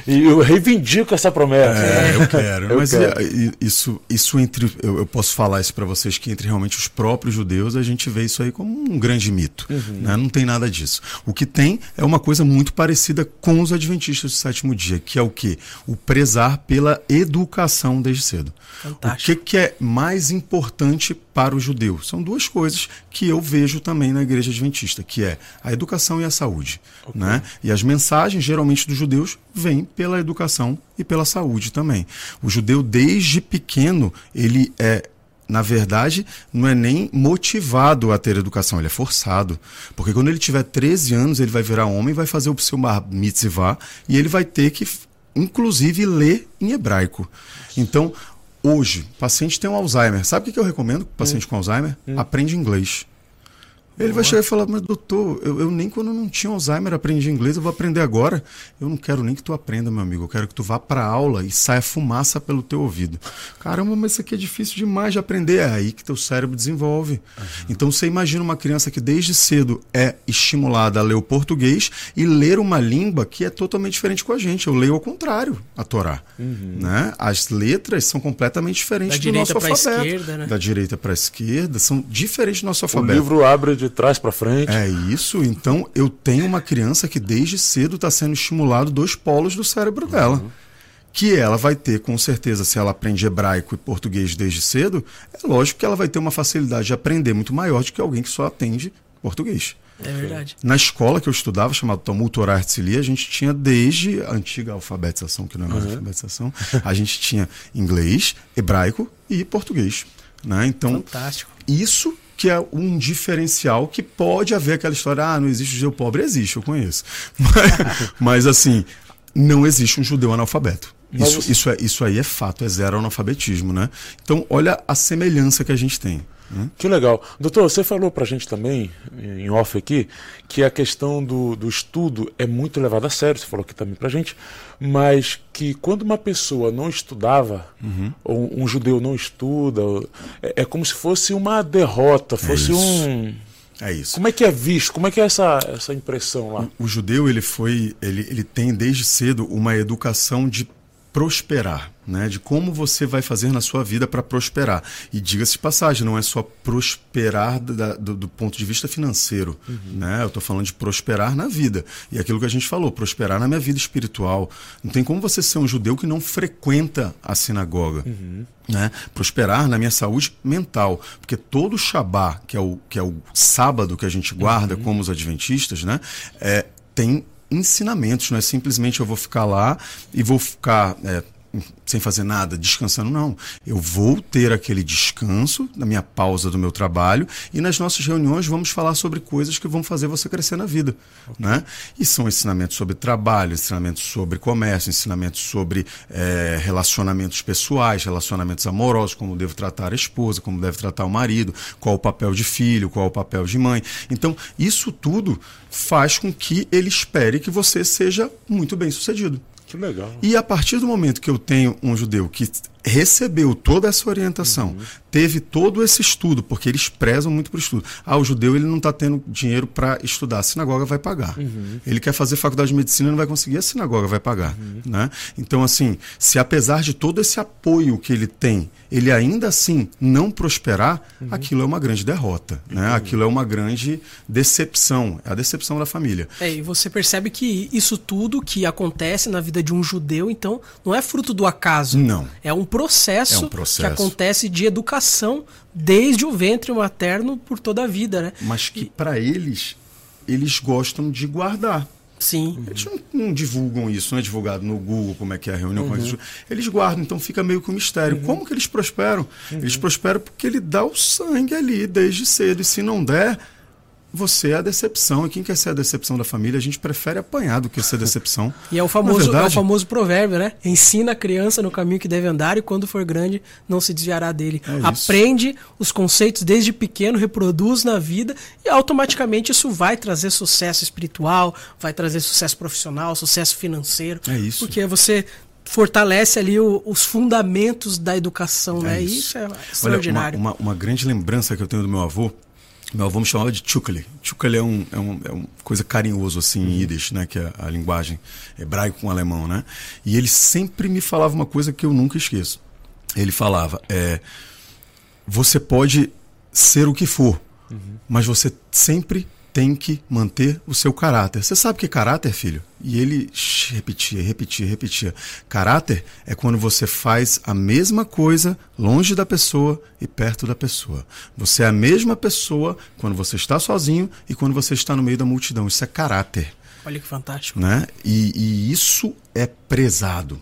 e eu reivindico essa promessa. É, eu (laughs) quero. Eu Mas quero. e- isso, isso entre. Eu, eu posso falar isso para vocês que entre realmente os próprios judeus a gente vê isso aí como um grande mito. né? Não tem nada disso. O que tem é uma coisa muito parecida com os adventistas do sétimo dia, que é o quê? O prezar pela educação desde cedo. Fantástico. O que, que é mais importante para o judeu? São duas coisas que eu vejo também na igreja adventista, que é a educação e a saúde. Né? E as mensagens, geralmente, dos judeus vêm pela educação e pela saúde também. O judeu, desde pequeno, ele é na verdade, não é nem motivado a ter educação, ele é forçado. Porque quando ele tiver 13 anos, ele vai virar homem, vai fazer o seu bar mitzvah e ele vai ter que, inclusive, ler em hebraico. Então, hoje, o paciente tem um Alzheimer. Sabe o que eu recomendo para paciente com Alzheimer? Aprende inglês. Ele vai chegar e falar, mas doutor, eu, eu, nem quando não tinha Alzheimer aprendi inglês, eu vou aprender agora. Eu não quero nem que tu aprenda, meu amigo. Eu quero que tu vá pra aula e saia fumaça pelo teu ouvido. Caramba, mas isso aqui é difícil demais de aprender. É aí que teu cérebro desenvolve. Uhum. Então você imagina uma criança que desde cedo é estimulada a ler o português e ler uma língua que é totalmente diferente com a gente. Eu leio ao contrário a Torá. Uhum. Né? As letras são completamente diferentes da do nosso alfabeto. Esquerda, né? Da direita para a esquerda, são diferentes do nosso alfabeto. O livro abre de trás para frente. É isso. Então eu tenho uma criança que desde cedo está sendo estimulado dois polos do cérebro uhum. dela. Que ela vai ter, com certeza, se ela aprende hebraico e português desde cedo, é lógico que ela vai ter uma facilidade de aprender muito maior do que alguém que só atende português. É verdade. Na escola que eu estudava, chamado Talmud Torah Herzliya, a gente tinha desde a antiga alfabetização, que não é mais uhum. alfabetização, a gente tinha inglês, hebraico e português. Né? Então, Fantástico. isso que é um diferencial que pode haver aquela história, ah, não existe judeu pobre, existe, eu conheço. (laughs) Mas, mas assim, não existe um judeu analfabeto. Isso, isso, é, isso aí é fato, é zero analfabetismo, né? Então, olha a semelhança que a gente tem. Hum? Que legal. Doutor, você falou para a gente também, em off aqui, que a questão do, do estudo é muito levada a sério, você falou aqui também para a gente, mas que quando uma pessoa não estudava, uhum. ou um judeu não estuda, é, é, como se fosse uma derrota, fosse é um... É isso. Como é que é visto? Como é que é essa, essa impressão lá? O, o judeu, ele foi, ele, ele tem desde cedo uma educação de prosperar, né? De como você vai fazer na sua vida para prosperar. E diga-se de passagem, não é só prosperar da, do, do, ponto de vista financeiro, uhum. né? Eu estou falando de prosperar na vida. E aquilo que a gente falou, prosperar na minha vida espiritual. Não tem como você ser um judeu que não frequenta a sinagoga. Uhum. Né? Prosperar na minha saúde mental, porque todo Shabá, que é o, que é o sábado que a gente guarda uhum. como os adventistas, né? É, tem ensinamentos, não é simplesmente eu vou ficar lá e vou ficar é, sem fazer nada, descansando, não. Eu vou ter aquele descanso na minha pausa do meu trabalho e nas nossas reuniões vamos falar sobre coisas que vão fazer você crescer na vida. Okay. Né? E são ensinamentos sobre trabalho, ensinamentos sobre comércio, ensinamentos sobre é, relacionamentos pessoais, relacionamentos amorosos, como devo tratar a esposa, como deve tratar o marido, qual o papel de filho, qual o papel de mãe. Então, isso tudo faz com que ele espere que você seja muito bem sucedido. Que legal. E a partir do momento que eu tenho um judeu que recebeu toda essa orientação, uhum. teve todo esse estudo, porque eles prezam muito para o estudo. Ah, o judeu ele não está tendo dinheiro para estudar, a sinagoga vai pagar. Uhum. Ele quer fazer faculdade de medicina, não vai conseguir, a sinagoga vai pagar. Uhum. Né? Então, assim, se apesar de todo esse apoio que ele tem, ele ainda assim não prosperar, uhum. aquilo é uma grande derrota. Né? Aquilo é uma grande decepção. É a decepção da família. É, e você percebe que isso tudo que acontece na vida de um judeu, então, não é fruto do acaso. Não. É um processo, é um processo. que acontece de educação desde o ventre materno por toda a vida, né? Mas que para eles, eles gostam de guardar. Sim. Eles não, não, divulgam isso, não é divulgado no Google como é que é a reunião. Uhum. Eles, eles guardam, então fica meio que um mistério. Uhum. Como que eles prosperam? Uhum. Eles prosperam porque ele dá o sangue ali desde cedo. E se não der, você é a decepção. E quem quer ser a decepção da família, a gente prefere apanhar do que ser decepção. (laughs) e é o famoso, é, é o famoso provérbio, né? Ensina a criança no caminho que deve andar e quando for grande não se desviará dele. É Aprende os conceitos desde pequeno, reproduz na vida e automaticamente isso vai trazer sucesso espiritual, vai trazer sucesso profissional, sucesso financeiro. É isso. Porque você fortalece ali o, os fundamentos da educação, é né? Isso. isso é extraordinário. Olha, uma, uma, uma grande lembrança que eu tenho do meu avô meu avô me chamava de Chukali. Chukali é, um, é, um, é uma coisa carinhoso, assim, em Yiddish, né? Que é a linguagem hebraico com alemão, né? E ele sempre me falava uma coisa que eu nunca esqueço. Ele falava, é, você pode ser o que for, uhum. mas você sempre tem que manter o seu caráter. Você sabe o que é caráter, filho? E ele repetia, repetia, repetia. Caráter é quando você faz a mesma coisa longe da pessoa e perto da pessoa. Você é a mesma pessoa quando você está sozinho e quando você está no meio da multidão. Isso é caráter. Olha que fantástico. Né? E, e isso é prezado.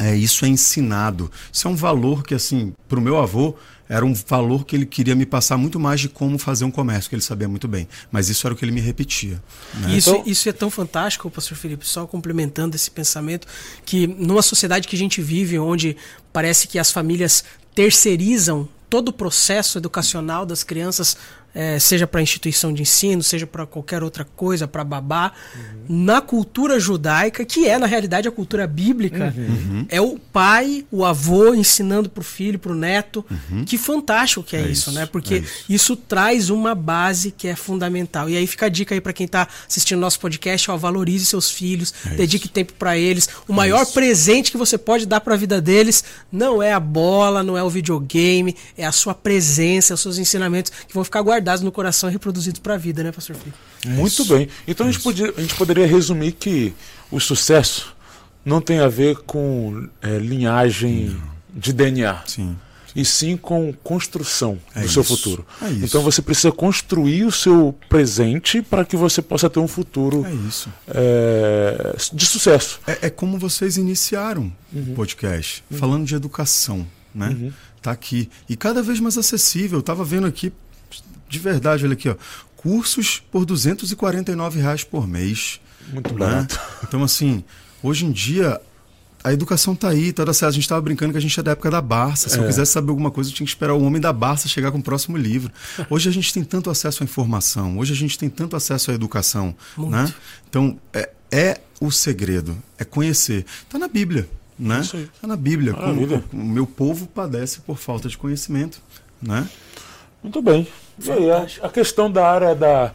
É, isso é ensinado. Isso é um valor que, assim, para o meu avô, era um valor que ele queria me passar muito mais de como fazer um comércio, que ele sabia muito bem. Mas isso era o que ele me repetia. Né? Isso, então... isso é tão fantástico, pastor Felipe, só complementando esse pensamento, que numa sociedade que a gente vive, onde parece que as famílias terceirizam todo o processo educacional das crianças é, seja para instituição de ensino, seja para qualquer outra coisa, para babá, uhum. na cultura judaica, que é na realidade a cultura bíblica, uhum. é o pai, o avô ensinando para o filho, para o neto. Uhum. Que fantástico que é, é isso, isso, né? Porque é isso. isso. traz uma base que é fundamental. E aí fica a dica aí para quem está assistindo nosso podcast, ó, valorize seus filhos, é dedique isso. tempo para eles. O é maior presente que você pode dar para a vida deles não é a bola, não é o videogame, é a sua presença, os seus ensinamentos que vão ficar guardados guardados no coração e reproduzidos para a vida, né, pastor Felipe? Muito Isso. bem. Então a gente, podia, a gente poderia resumir que o sucesso não tem a ver com é, linhagem não. de DNA. Sim e sim com construção é do isso. seu futuro. É então você precisa construir o seu presente para que você possa ter um futuro é é, de sucesso. É, é, como vocês iniciaram uhum. o podcast, uhum. falando de educação, né? Uhum. Tá aqui e cada vez mais acessível. Eu estava vendo aqui de verdade, olha aqui, ó. Cursos por 249 reais por mês. Muito né? barato. (laughs) Então, assim, hoje em dia, a educação tá aí, tá certo. A gente estava brincando que a gente é da época da Barça. Se é. eu quisesse saber alguma coisa, eu tinha que esperar o homem da Barça chegar com o próximo livro. (laughs) Hoje a gente tem tanto acesso à informação, hoje a gente tem tanto acesso à educação. Muito. Né? Então, é, é o segredo, é conhecer. Está na Bíblia. Né? Está na Bíblia. Como, o meu povo padece por falta de conhecimento. Né? Muito bem. Aí, a, a questão da área da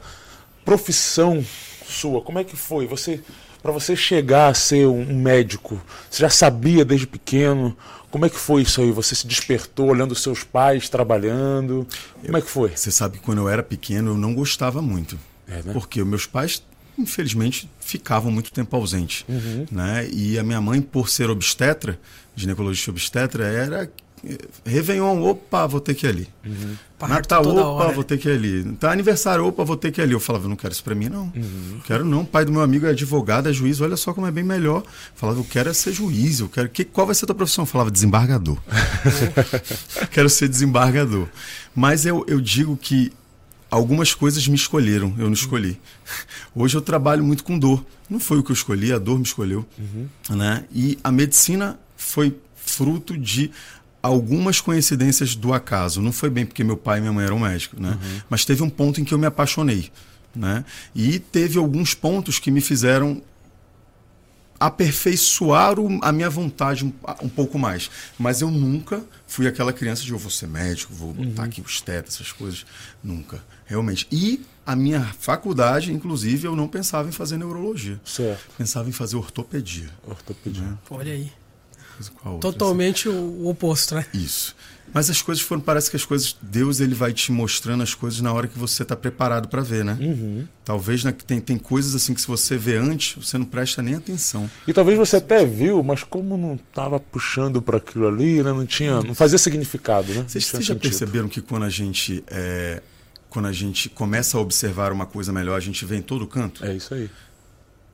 profissão sua, como é que foi? Você para você chegar a ser um médico, você já sabia desde pequeno? Como é que foi isso aí? Você se despertou olhando seus pais trabalhando? Como é que foi? Você sabe que quando eu era pequeno eu não gostava muito. É, né? Porque meus pais, infelizmente, ficavam muito tempo ausentes. Uhum. Né? E a minha mãe, por ser obstetra, ginecologista obstetra, era Réveillon, opa, vou ter que ir ali. Uhum. Natal, opa, hora. vou ter que ir ali. Tá aniversário, opa, vou ter que ir ali. Eu falava, não quero isso pra mim, não. Uhum. Quero não. O pai do meu amigo é advogado, é juiz, olha só como é bem melhor. Eu falava, eu quero é ser juiz, eu quero. Que, qual vai ser a tua profissão? Eu falava, desembargador. (laughs) quero ser desembargador. Mas eu, eu digo que algumas coisas me escolheram, eu não escolhi. Hoje eu trabalho muito com dor. Não foi o que eu escolhi, a dor me escolheu. Uhum. Né? E a medicina foi fruto de algumas coincidências do acaso. Não foi bem porque meu pai e minha mãe eram médicos, né? Uhum. Mas teve um ponto em que eu me apaixonei, né? E teve alguns pontos que me fizeram aperfeiçoar o, a minha vontade um, um, pouco mais. Mas eu nunca fui aquela criança de eu vou ser médico, vou botar uhum. aqui os tetos, essas coisas. Nunca, realmente. E a minha faculdade, inclusive, eu não pensava em fazer neurologia. Certo. Pensava em fazer ortopedia. Ortopedia. Né? Olha aí com a outra. Totalmente assim. o oposto, né? Isso. Mas as coisas foram, parece que as coisas, Deus ele vai te mostrando as coisas na hora que você está preparado para ver, né? Uhum. Talvez né, tem, tem coisas assim que se você vê antes, você não presta nem atenção. E talvez você até viu, mas como não estava puxando para aquilo ali, né, não tinha, não fazia significado, né? Vocês, vocês já perceberam que quando a gente é, quando a gente começa a observar uma coisa melhor, a gente vê em todo canto? É isso aí.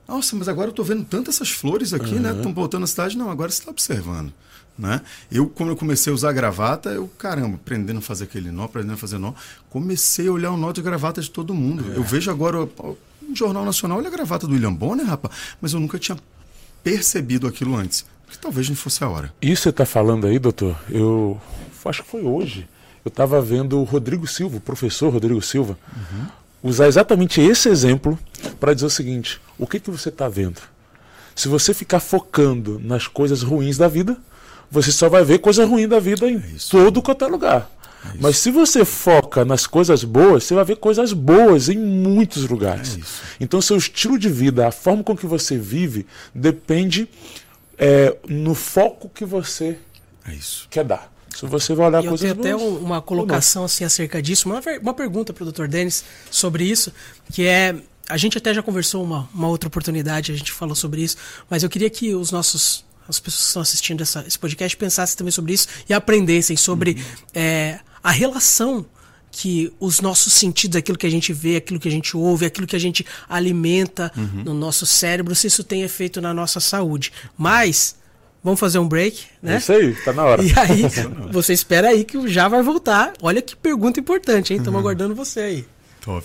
Nossa, mas agora eu estou vendo tantas essas flores aqui, né? uhum. né? Estão voltando na cidade. Não, agora você está observando. Né? Eu, quando eu comecei a usar gravata, eu, caramba, aprendendo a fazer aquele nó, aprendendo a fazer nó, comecei a olhar o nó de gravata de todo mundo. É. Eu vejo agora o, Jornal Nacional, olha a gravata do William Bonner, rapaz, mas eu nunca tinha percebido aquilo antes. Porque talvez não fosse a hora. Isso você está falando aí, doutor, eu acho que foi hoje. Eu estava vendo o Rodrigo Silva, o professor Rodrigo Silva, uhum usar exatamente esse exemplo para dizer o seguinte: o que, que você está vendo? Se você ficar focando nas coisas ruins da vida, você só vai ver coisa ruim da vida em é todo quanto é lugar. É Mas se você foca nas coisas boas, você vai ver coisas boas em muitos lugares. É então, seu estilo de vida, a forma com que você vive, depende é, no foco que você é quer dar. Se você vai olhar e coisas Eu tenho até uma colocação assim acerca disso, uma, uma pergunta para o Dr. Denis sobre isso, que é a gente até já conversou uma, uma outra oportunidade, a gente falou sobre isso, mas eu queria que os nossos as pessoas que estão assistindo essa, esse podcast pensassem também sobre isso e aprendessem sobre uhum. é, a relação que os nossos sentidos, aquilo que a gente vê, aquilo que a gente ouve, aquilo que a gente alimenta uhum. no nosso cérebro, se isso tem efeito na nossa saúde. Mas Vamos fazer um break, né? É isso aí, tá na hora. E aí, (laughs) você espera aí que já vai voltar. Olha que pergunta importante, hein? Estamos uhum. aguardando você aí. Top.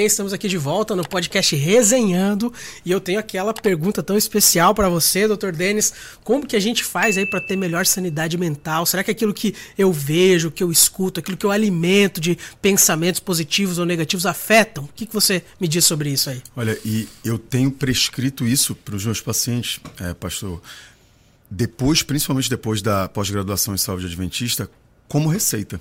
Bem, estamos aqui de volta no podcast Resenhando e eu tenho aquela pergunta tão especial para você, Dr. Denis, como que a gente faz aí para ter melhor sanidade mental? Será que aquilo que eu vejo, que eu escuto, aquilo que eu alimento de pensamentos positivos ou negativos afetam? O que, que você me diz sobre isso aí? Olha, e eu tenho prescrito isso para os meus pacientes, é, pastor, depois, principalmente depois da pós-graduação em saúde adventista, como receita.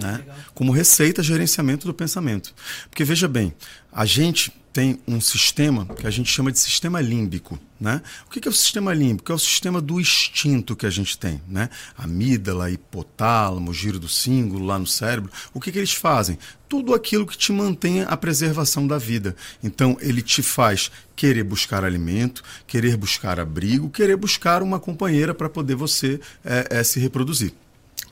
Né? Como receita, gerenciamento do pensamento. Porque veja bem, a gente tem um sistema que a gente chama de sistema límbico. Né? O que é o sistema límbico? É o sistema do instinto que a gente tem. Né? Amígdala, hipotálamo, giro do símbolo lá no cérebro. O que, que eles fazem? Tudo aquilo que te mantém a preservação da vida. Então, ele te faz querer buscar alimento, querer buscar abrigo, querer buscar uma companheira para poder você é, é, se reproduzir.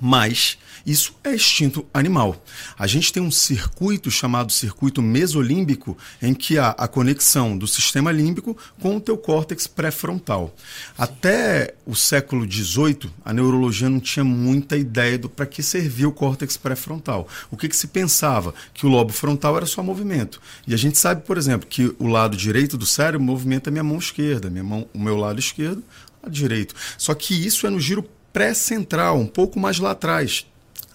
Mas isso é instinto animal. A gente tem um circuito chamado circuito mesolímbico, em que há a conexão do sistema límbico com o teu córtex pré-frontal. Até o século XVIII, a neurologia não tinha muita ideia do para que servia o córtex pré-frontal. O que, que se pensava? Que o lobo frontal era só movimento. E a gente sabe, por exemplo, que o lado direito do cérebro movimenta a minha mão esquerda, minha mão, o meu lado esquerdo, lado direito. Só que isso é no giro pré-central, um pouco mais lá atrás.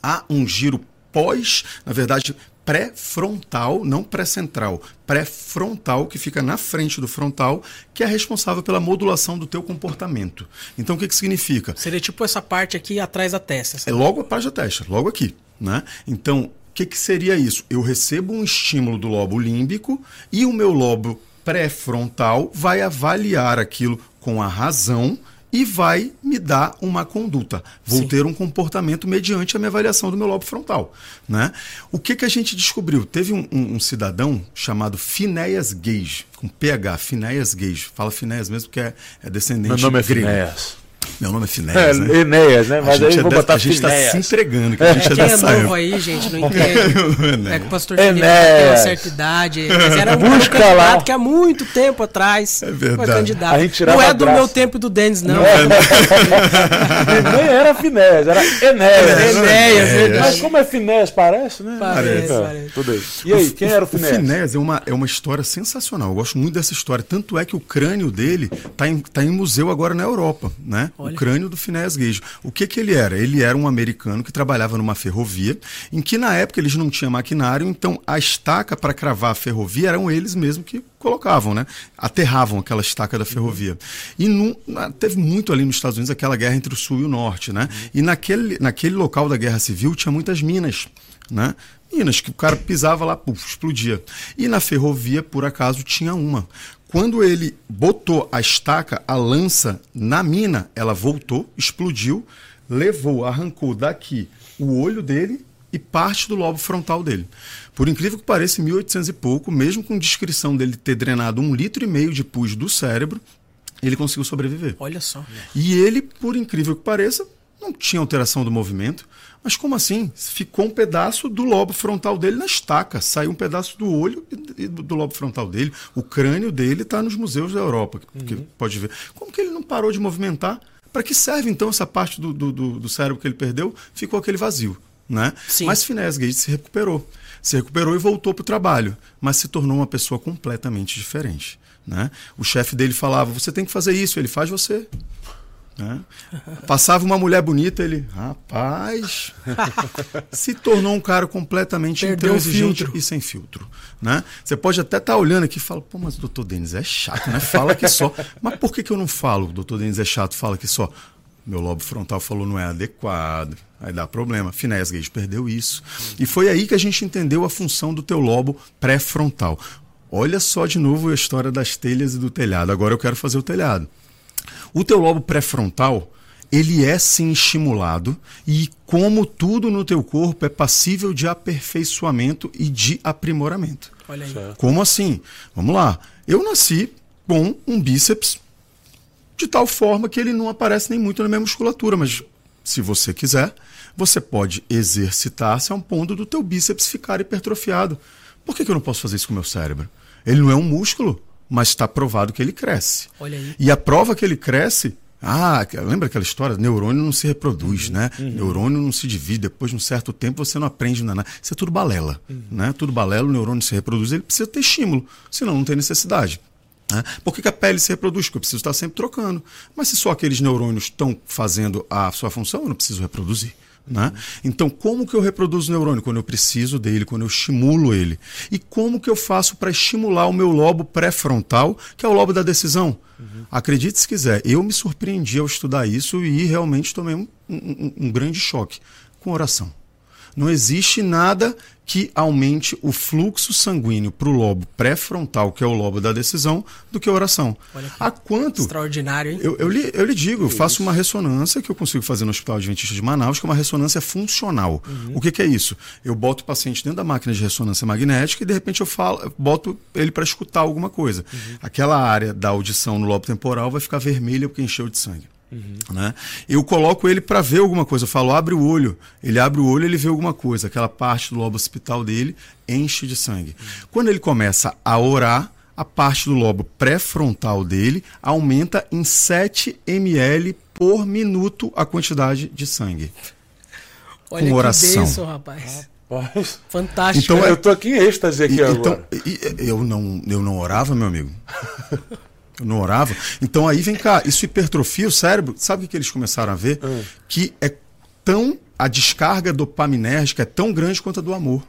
Há um giro pós, na verdade, pré-frontal, não pré-central, pré-frontal, que fica na frente do frontal, que é responsável pela modulação do teu comportamento. Então, o que, que significa? Seria tipo essa parte aqui atrás da testa. É logo atrás da testa, logo aqui. Né? Então, o que, que seria isso? Eu recebo um estímulo do lobo límbico e o meu lobo pré-frontal vai avaliar aquilo com a razão e vai me dar uma conduta. Vou Sim. ter um comportamento mediante a minha avaliação do meu lobo frontal. Né? O que, que a gente descobriu? Teve um, um, um cidadão chamado Phineas Gage, com PH, Phineas Gage. Fala Phineas mesmo, que é, é descendente Meu nome é Phineas. Meu nome é Finéas, é, né? Enéas, né? Mas aí é vou botar A gente está se entregando, que a gente é, é Quem é dessa novo aí, gente, não (laughs) entende. é que o pastor Enéas. Tem uma certa idade. (laughs) Mas era um Busca candidato lá. que há muito tempo atrás É verdade. foi candidato. A gente tirava não é do braço. meu tempo e do Denis, não. (laughs) Nem era Finés, era Enéas. Enéas. Mas como é Finés, parece, né? Parece, É, parece. Tudo isso. E aí, quem era o Finés? O Finés é uma, é uma história sensacional. Eu gosto muito dessa história. Tanto é que o crânio dele está em, tá em museu agora na Europa. Né? Olha. O crânio do Finés Gage. O que, que ele era? Ele era um americano que trabalhava numa ferrovia, em que na época eles não tinham maquinário, então a estaca para cravar a ferrovia eram eles mesmos que colocavam, né? Aterravam aquela estaca da ferrovia. E num- teve muito ali nos Estados Unidos aquela guerra entre o sul e o norte, né? E naquele, naquele local da guerra civil tinha muitas minas, né? Minas que o cara pisava lá, puf, explodia. E na ferrovia, por acaso, tinha uma. Quando ele botou a estaca, a lança na mina, ela voltou, explodiu, levou, arrancou daqui o olho dele e parte do lobo frontal dele. Por incrível que pareça, em 1800 e pouco, mesmo com descrição dele ter drenado um litro e meio de pus do cérebro, ele conseguiu sobreviver. Olha só. E ele, por incrível que pareça, não tinha alteração do movimento. Mas como assim? Ficou um pedaço do lobo frontal dele na estaca. Saiu um pedaço do olho e do, lobo frontal dele. O crânio dele está nos museus da Europa, que, que pode ver. Como que ele não parou de movimentar? Para que serve então essa parte do, do, do- cérebro que ele perdeu? Ficou aquele vazio. Né? Sim. Mas Finés Gage se recuperou. Se recuperou e voltou para o trabalho, mas se tornou uma pessoa completamente diferente. Né? O chefe dele falava: Você tem que fazer isso, ele faz você. Né? Passava uma mulher bonita, ele, rapaz, (laughs) se tornou um cara completamente Perdeu intransigente e sem filtro. Né? Você pode até estar olhando aqui e fala, pô, mas o doutor Denis é chato, né? Fala que só. Mas por que, que eu não falo? O doutor Denis é chato, fala que só. Meu lobo frontal falou não é adequado. Aí dá problema. Finés Gage perdeu isso. E foi aí que a gente entendeu a função do teu lobo pré-frontal. Olha só de novo a história das telhas e do telhado. Agora eu quero fazer o telhado. O teu lobo pré-frontal, ele é sim estimulado e como tudo no teu corpo é passível de aperfeiçoamento e de aprimoramento. Olha aí. Como assim? Vamos lá. Eu nasci com um bíceps de tal forma que ele não aparece nem muito na minha musculatura, mas se você quiser, você pode exercitar-se a um ponto do teu bíceps ficar hipertrofiado. Por que, que eu não posso fazer isso com o meu cérebro? Ele não é um músculo, mas está provado que ele cresce. Olha aí. E a prova que ele cresce Ah, lembra aquela história? Neurônio não se reproduz, né? Neurônio não se divide. Depois de um certo tempo você não aprende nada. Isso é tudo balela, né? Tudo balela, o neurônio se reproduz, ele precisa ter estímulo, senão não tem necessidade. né? Por que, que a pele se reproduz? Porque eu preciso estar sempre trocando. Mas se só aqueles neurônios estão fazendo a sua função, eu não preciso reproduzir. Né? Então, como que eu reproduzo o neurônio? Quando eu preciso dele, quando eu estimulo ele. E como que eu faço para estimular o meu lobo pré-frontal, que é o lobo da decisão? Acredite se quiser, eu me surpreendi ao estudar isso e realmente tomei um, um- um grande choque com oração. Não existe nada que aumente o fluxo sanguíneo para o lobo pré-frontal, que é o lobo da decisão, do que a oração. Olha que Há quanto Extraordinário, hein? eu, eu, lhe, eu lhe digo, eu faço uma ressonância que eu consigo fazer no Hospital Adventista de Manaus, que é uma ressonância funcional. O que, que é isso? Eu boto o paciente dentro da máquina de ressonância magnética e de repente eu falo, eu boto ele para escutar alguma coisa. Aquela área da audição no lobo temporal vai ficar vermelha porque encheu de sangue. Né? Eu coloco ele para ver alguma coisa. Eu falo, abre o olho. Ele abre o olho, ele vê alguma coisa. Aquela parte do lobo occipital dele enche de sangue. Quando ele começa a orar, a parte do lobo pré-frontal dele aumenta em 7 ml por minuto a quantidade de sangue. Olha com que oração. bênção, rapaz. Rapaz, Fantástico. Então, né? eu tô aqui em êxtase aqui E- agora. então, e- eu não, eu não orava, meu amigo. (laughs) Não orava. Então aí vem cá, isso hipertrofia o cérebro. Sabe o que eles começaram a ver? Que é tão. A descarga dopaminérgica é tão grande quanto a do amor.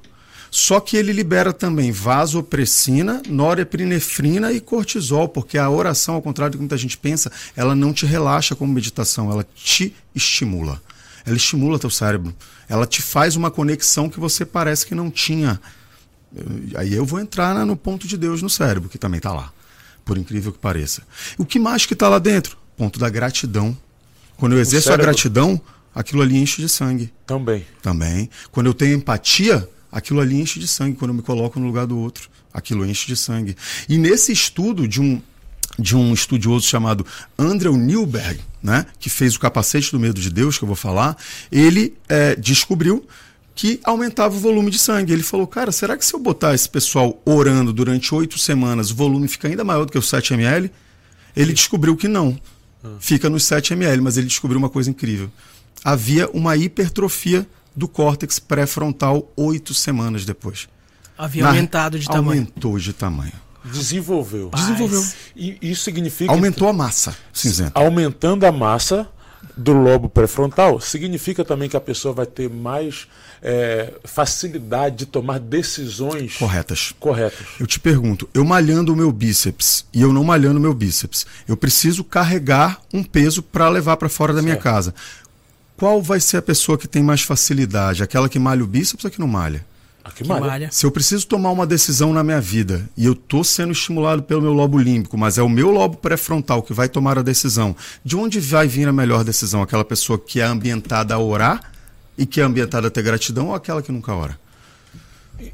Só que ele libera também vasopressina, norepinefrina e cortisol, porque a oração, ao contrário do que muita gente pensa, ela não te relaxa como meditação, ela te estimula. Ela estimula teu cérebro. Ela te faz uma conexão que você parece que não tinha. Aí eu vou entrar no ponto de Deus no cérebro, que também está lá, por incrível que pareça. O que mais que está lá dentro? Ponto da gratidão. Quando eu exerço a gratidão, aquilo ali enche de sangue Também. também. Quando eu tenho empatia, aquilo ali enche de sangue. Quando eu me coloco no lugar do outro, aquilo enche de sangue. E nesse estudo de um de um estudioso chamado Andrew Newberg, né, que fez o capacete do medo de Deus, que eu vou falar, ele eh, descobriu que aumentava o volume de sangue. Ele falou, cara, será que se eu botar esse pessoal orando durante oito semanas, o volume fica ainda maior do que os 7 ml? Ele descobriu que não. Fica nos 7 ml, mas ele descobriu uma coisa incrível. Havia uma hipertrofia do córtex pré-frontal oito semanas depois. Havia Na- aumentado de tamanho. Aumentou de tamanho. Desenvolveu. Desenvolveu. E isso significa. Aumentou a massa cinzenta. Aumentando a massa do lobo pré-frontal, significa também que a pessoa vai ter mais é, facilidade de tomar decisões Corretas. corretas. Eu te pergunto, eu malhando o meu bíceps e eu não malhando o meu bíceps, eu preciso carregar um peso para levar para fora da minha Certo. casa. Qual vai ser a pessoa que tem mais facilidade? Aquela que malha o bíceps ou que não malha? Aqui Que malha. malha. Se eu preciso tomar uma decisão na minha vida e eu estou sendo estimulado pelo meu lobo límbico, mas é o meu lobo pré-frontal que vai tomar a decisão, de onde vai vir a melhor decisão? Aquela pessoa que é ambientada a orar e que é ambientada a ter gratidão ou aquela que nunca ora?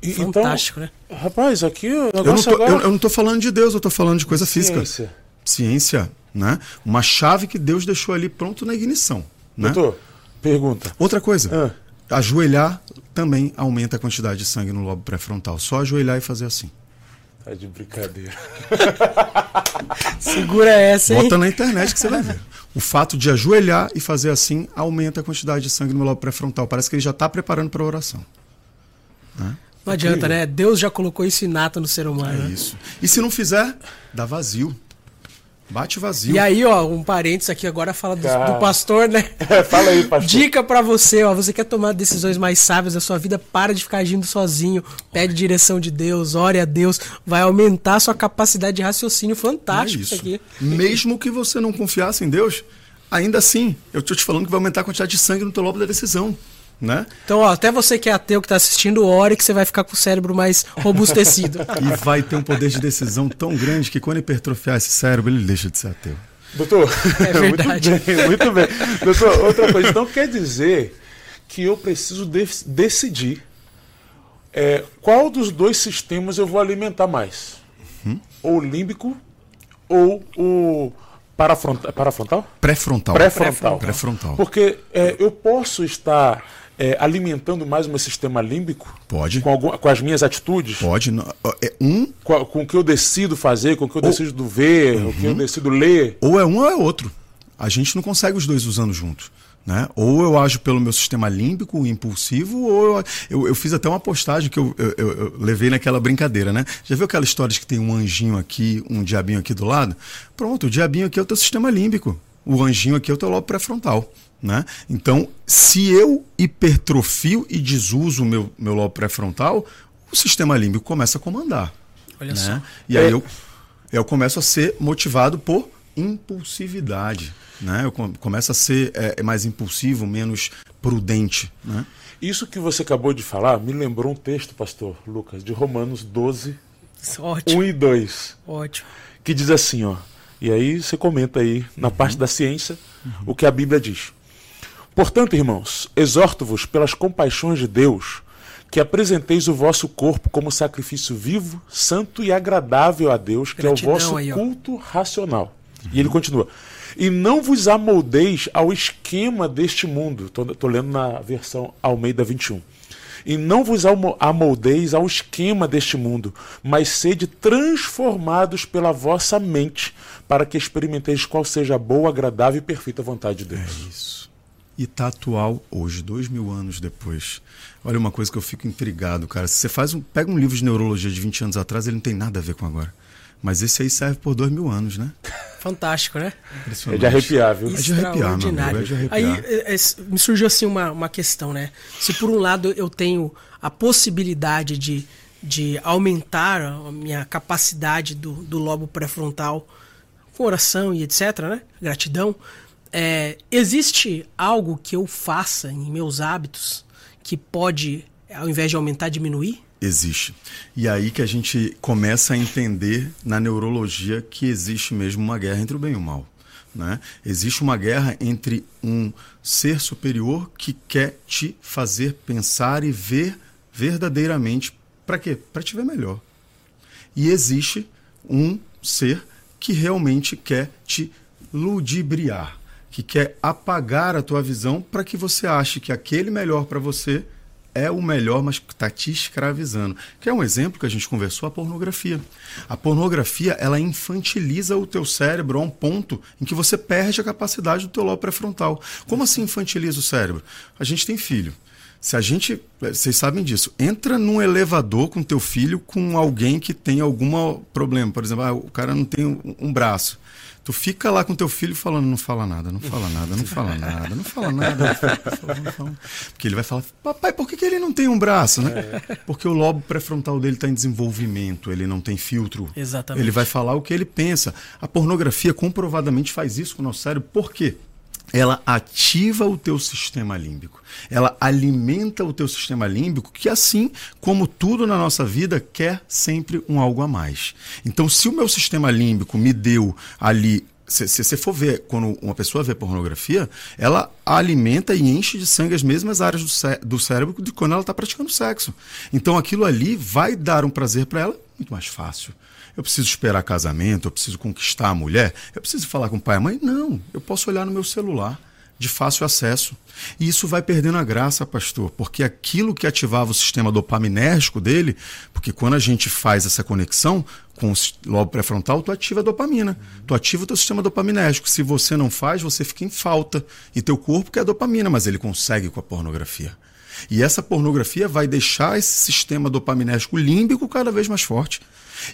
E- Fantástico, né? Então, rapaz, aqui o Eu não, negócio tô, agora... eu, eu não tô falando de Deus, eu tô falando de coisa física. Ciência. Ciência, né? Uma chave que Deus deixou ali pronto na ignição. Né? Doutor, pergunta. Outra coisa, Ah, ajoelhar também aumenta a quantidade de sangue no lobo pré-frontal. Só ajoelhar e fazer assim. tá de brincadeira. (laughs) Segura essa, hein? Bota na internet que você vai ver. O fato de ajoelhar e fazer assim aumenta a quantidade de sangue no lobo pré-frontal. Parece que ele já está preparando para a oração. Não adianta, né? Deus já colocou isso inato no ser humano. É né? isso. E se não fizer, dá vazio. Bate vazio. E aí, ó, um parênteses aqui agora fala do, do pastor, né? (laughs) Fala aí, pastor. Dica pra você, ó, você quer tomar decisões mais sábias da sua vida, para de ficar agindo sozinho, pede direção de Deus, ore a Deus, vai aumentar a sua capacidade de raciocínio fantástico É isso aqui. Mesmo que você não confiasse em Deus, ainda assim, eu estou te falando que vai aumentar a quantidade de sangue no teu lobo da decisão. Né? Então, ó, até você que é ateu que tá assistindo, ore que você vai ficar com o cérebro mais robustecido. (laughs) E vai ter um poder de decisão tão grande que quando hipertrofiar esse cérebro, ele deixa de ser ateu. Doutor, É verdade. (laughs) muito bem, muito bem. Doutor, outra coisa, então quer dizer que eu preciso de- decidir é, qual dos dois sistemas eu vou alimentar mais? Uhum. Ou o límbico ou o parafrontal? parafrontal? Pré-frontal. Pré-frontal. Pré-frontal. Porque é, eu posso estar é, alimentando mais o meu sistema límbico Pode. com, algum- com as minhas atitudes, Pode. não- É um, com, com o que eu decido fazer, com o que eu decido ver, o que eu decido ler. ou é um ou é outro. a gente não consegue os dois usando juntos. Né? Ou eu ajo pelo meu sistema límbico, impulsivo, ou eu, eu, eu fiz até uma postagem que eu, eu, eu, levei naquela brincadeira, né? Já viu aquela história de que tem um anjinho aqui, um diabinho aqui do lado? Pronto, o diabinho aqui é o teu sistema límbico, o anjinho aqui é o teu lobo pré-frontal. Né? Então, se eu hipertrofio e desuso o meu, meu lobo pré-frontal, o sistema límbico começa a comandar. Olha né? só. E aí é. eu, eu começo a ser motivado por impulsividade. Né? Eu começo a ser é, é, mais impulsivo, menos prudente. Né? Isso que você acabou de falar me lembrou um texto, pastor Lucas, de Romanos 12, Ótimo. 1 e 2. Ótimo. Que diz assim, ó. E aí você comenta aí, na uhum. parte da ciência, uhum. o que a Bíblia diz. Portanto, irmãos, exorto-vos pelas compaixões de Deus, que apresenteis o vosso corpo como sacrifício vivo, santo e agradável a Deus, que Gratidão é o vosso aí, culto racional. Uhum. E ele continua: E não vos amoldeis ao esquema deste mundo. Estou lendo na versão Almeida 21. E não vos amoldeis ao esquema deste mundo, mas sede transformados pela vossa mente, para que experimenteis qual seja a boa, agradável e perfeita vontade de Deus. É isso. E está atual hoje, dois mil anos depois. Olha uma coisa que eu fico intrigado, cara. Se você faz um, pega um livro de neurologia de 20 anos atrás, ele não tem nada a ver com agora. Mas esse aí serve por dois mil anos, né? Fantástico, né? É de arrepiar, viu? É de arrepiar, meu amigo, é de arrepiar. Aí é, é, me surgiu assim uma, uma questão, né? Se por um lado eu tenho a possibilidade de, de aumentar a minha capacidade do, do lobo pré-frontal com oração e etc, né? Gratidão. É, existe algo que eu faça em meus hábitos que pode, ao invés de aumentar, diminuir? Existe. E aí que a gente começa a entender na neurologia que existe mesmo uma guerra entre o bem e o mal. Né? Existe uma guerra entre um ser superior que quer te fazer pensar e ver verdadeiramente para quê? Para te ver melhor. E existe um ser que realmente quer te ludibriar que quer apagar a tua visão para que você ache que aquele melhor para você é o melhor, mas está te escravizando. Que é um exemplo que a gente conversou, a pornografia. A pornografia, ela infantiliza o teu cérebro a um ponto em que você perde a capacidade do teu lobo pré-frontal. Como assim infantiliza o cérebro? A gente tem filho. Se a gente, vocês sabem disso, entra num elevador com teu filho com alguém que tem algum problema, por exemplo, ah, o cara não tem um braço. Tu fica lá com teu filho falando, não fala nada, não fala nada, não fala nada, não fala nada. Não fala, não fala, não fala. Porque ele vai falar, papai, por que, que ele não tem um braço? Né? Porque o lobo pré-frontal dele está em desenvolvimento, ele não tem filtro. Exatamente. Ele vai falar o que ele pensa. A pornografia comprovadamente faz isso com o nosso cérebro. Por quê? Ela ativa o teu sistema límbico. Ela alimenta o teu sistema límbico, que assim como tudo na nossa vida quer sempre um algo a mais. Então, se o meu sistema límbico me deu ali se você for ver, quando uma pessoa vê pornografia, ela alimenta e enche de sangue as mesmas áreas do, cé do cérebro de quando ela está praticando sexo. Então aquilo ali vai dar um prazer para ela muito mais fácil. Eu preciso esperar casamento, eu preciso conquistar a mulher, eu preciso falar com o pai e a mãe. Não, eu posso olhar no meu celular de fácil acesso. E isso vai perdendo a graça, pastor, porque aquilo que ativava o sistema dopaminérgico dele, porque quando a gente faz essa conexão com o lobo pré-frontal, tu ativa a dopamina, tu ativa o teu sistema dopaminérgico. Se você não faz, você fica em falta. E teu corpo quer dopamina, mas ele consegue com a pornografia. E essa pornografia vai deixar esse sistema dopaminérgico límbico cada vez mais forte.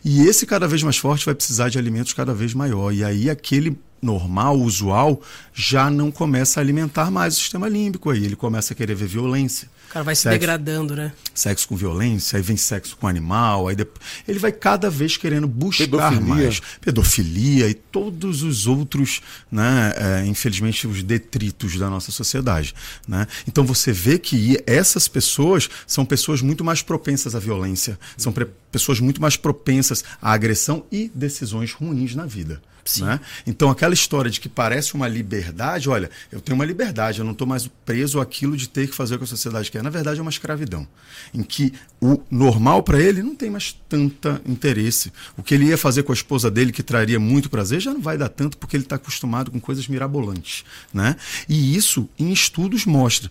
E esse cada vez mais forte vai precisar de alimentos cada vez maior. E aí aquele normal, usual, já não começa a alimentar mais o sistema límbico. Aí ele começa a querer ver violência. O cara vai sexo, se degradando, né? Sexo com violência, aí vem sexo com animal, aí depois, ele vai cada vez querendo buscar pedofilia. mais pedofilia e todos os outros, né, é, infelizmente, os detritos da nossa sociedade. Né? Então você vê que essas pessoas são pessoas muito mais propensas à violência, são pessoas muito mais propensas à agressão e decisões ruins na vida. Né? Então, aquela história de que parece uma liberdade, olha, eu tenho uma liberdade, eu não estou mais preso àquilo de ter que fazer o que a sociedade quer. Na verdade, é uma escravidão, em que o normal para ele não tem mais tanta interesse. O que ele ia fazer com a esposa dele, que traria muito prazer, já não vai dar tanto porque ele está acostumado com coisas mirabolantes. Né? E isso, em estudos, mostra.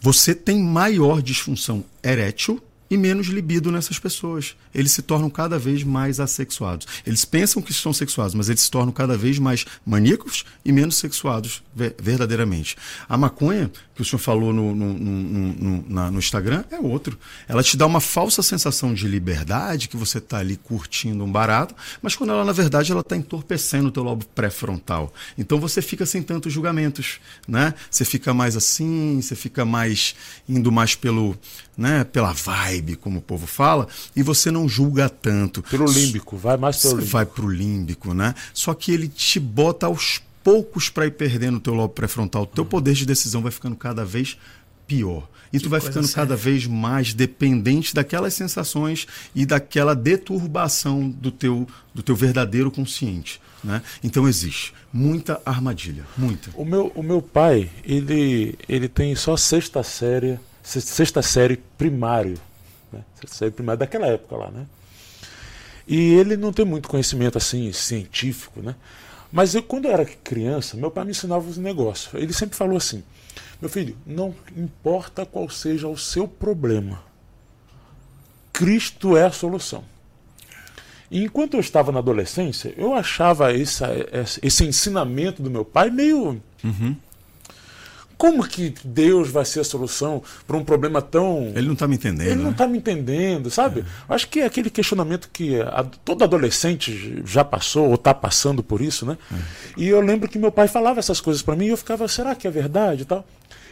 Você tem maior disfunção erétil e menos libido nessas pessoas. Eles se tornam cada vez mais assexuados. Eles pensam que estão sexuados, mas eles se tornam cada vez mais maníacos e menos sexuados verdadeiramente. A maconha, que o senhor falou no, no, no, no, no Instagram, é outro. Ela te dá uma falsa sensação de liberdade, que você está ali curtindo um barato, mas quando ela, na verdade, ela está entorpecendo o teu lobo pré-frontal. Então você fica sem tantos julgamentos, né? Você fica mais assim, você fica mais indo mais pelo, né, pela vibe, como o povo fala, e você não julga tanto. Pelo límbico, vai mais pelo límbico. Vai pro límbico, né? Só que ele te bota aos poucos para ir perdendo o teu lobo pré-frontal. O teu uhum. poder de decisão vai ficando cada vez pior. E que tu vai ficando séria. cada vez mais dependente daquelas sensações e daquela deturbação do teu, do teu verdadeiro consciente. Né? Então existe muita armadilha, muita. O meu, o meu pai, ele, ele tem só sexta série, sexta série primário, né? sexta série primário daquela época lá, né? E ele não tem muito conhecimento assim científico, né? Mas eu, quando eu era criança, meu pai me ensinava os negócios. Ele sempre falou assim: meu filho, não importa qual seja o seu problema, Cristo é a solução. E enquanto eu estava na adolescência, eu achava esse, esse ensinamento do meu pai meio. Uhum. Como que Deus vai ser a solução para um problema tão. Ele não está me entendendo. Ele né? não está me entendendo, sabe? É. Acho que é aquele questionamento que a, todo adolescente já passou ou está passando por isso, né? É. E eu lembro que meu pai falava essas coisas para mim e eu ficava, será que é verdade e tal?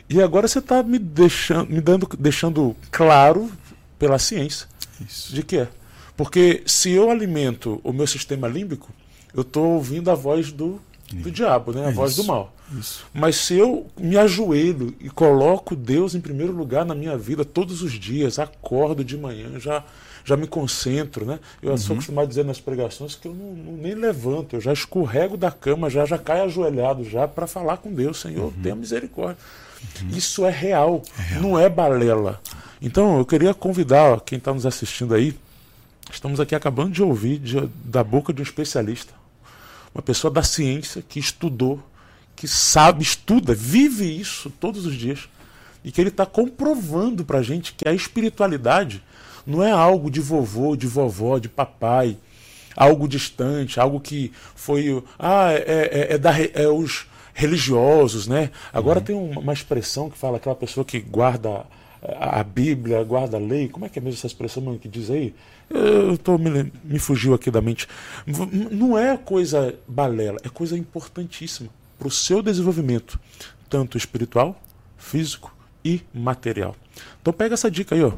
E agora você está me deixando, me dando, deixando claro pela ciência Isso. de que é. Porque se eu alimento o meu sistema límbico, eu estou ouvindo a voz do, do diabo, né? a voz do mal. Isso. Mas se eu me ajoelho e coloco Deus em primeiro lugar na minha vida todos os dias, acordo de manhã, já, já me concentro, né? Eu uhum. sou acostumado a dizer nas pregações que eu não, não, nem levanto, eu já escorrego da cama, já, já caio ajoelhado já para falar com Deus, Senhor, uhum. tenha misericórdia. Uhum. Isso é real, é real, não é balela. Então eu queria convidar quem está nos assistindo aí. Estamos aqui acabando de ouvir de, da boca de um especialista, uma pessoa da ciência que estudou, que sabe, estuda, vive isso todos os dias e que ele está comprovando para a gente que a espiritualidade não é algo de vovô, de vovó, de papai, algo distante, algo que foi ah é, é, é, da, é os religiosos, né? Agora uhum. tem uma expressão que fala aquela pessoa que guarda a Bíblia, guarda a lei. Como é que é mesmo essa expressão que diz aí? Eu tô, me, me fugiu aqui da mente. Não é coisa balela, é coisa importantíssima para o seu desenvolvimento, tanto espiritual, físico e material. Então pega essa dica aí, ó.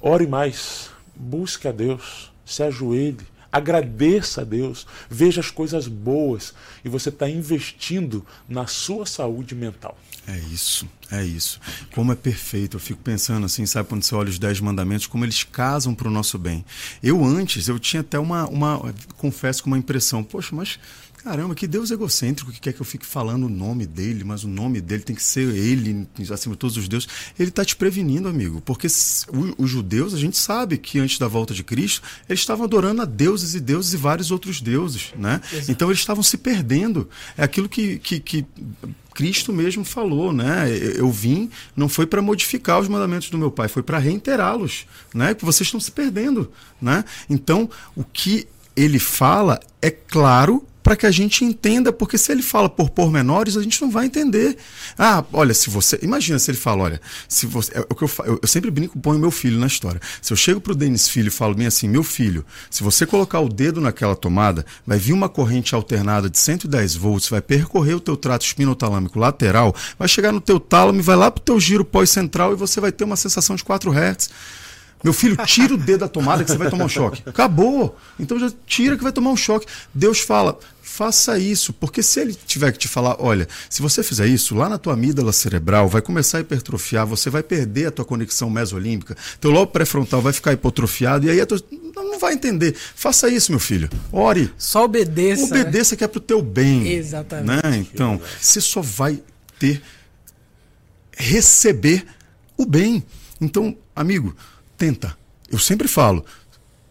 Ore mais, busque a Deus, se ajoelhe, Agradeça a Deus, veja as coisas boas e você está investindo na sua saúde mental. É isso, é isso. Como é perfeito. Eu fico pensando assim, sabe, quando você olha os Dez Mandamentos, como eles casam para o nosso bem. Eu antes, eu tinha até uma, uma, confesso com uma impressão, poxa, mas Caramba, que Deus egocêntrico que quer que eu fique falando o nome dele, mas o nome dele tem que ser ele, acima de todos os deuses. Ele está te prevenindo, amigo, porque os judeus, a gente sabe que antes da volta de Cristo, eles estavam adorando a deuses e deuses e vários outros deuses, né? Exato. Então eles estavam se perdendo. É aquilo que, que, que Cristo mesmo falou, né? Eu vim, não foi para modificar os mandamentos do meu pai, foi para reiterá-los, né? Que vocês estão se perdendo, né? Então, o que ele fala é claro para que a gente entenda, porque se ele fala por pormenores, a gente não vai entender. Ah, olha, se você. Imagina se ele fala, olha, se você. É, o que eu, eu, sempre brinco, ponho meu filho na história. Se eu chego pro Denis Filho e falo bem assim, meu filho, se você colocar o dedo naquela tomada, vai vir uma corrente alternada de 110 volts, vai percorrer o teu trato espinotalâmico lateral, vai chegar no teu tálamo e vai lá pro teu giro pós-central e você vai ter uma sensação de 4 Hz. Meu filho, tira o dedo da tomada que você vai tomar um choque. Acabou. Então já tira que vai tomar um choque. Deus fala, faça isso, porque se ele tiver que te falar, olha, se você fizer isso, lá na tua amígdala cerebral vai começar a hipertrofiar, você vai perder a tua conexão mesolímbica, teu lobo pré-frontal vai ficar hipotrofiado e aí a tua... não vai entender. Faça isso, meu filho. Ore. Só obedeça. Obedeça né? que é pro teu bem. Exatamente. Né? Então, você só vai ter receber o bem. Então, amigo, tenta. Eu sempre falo,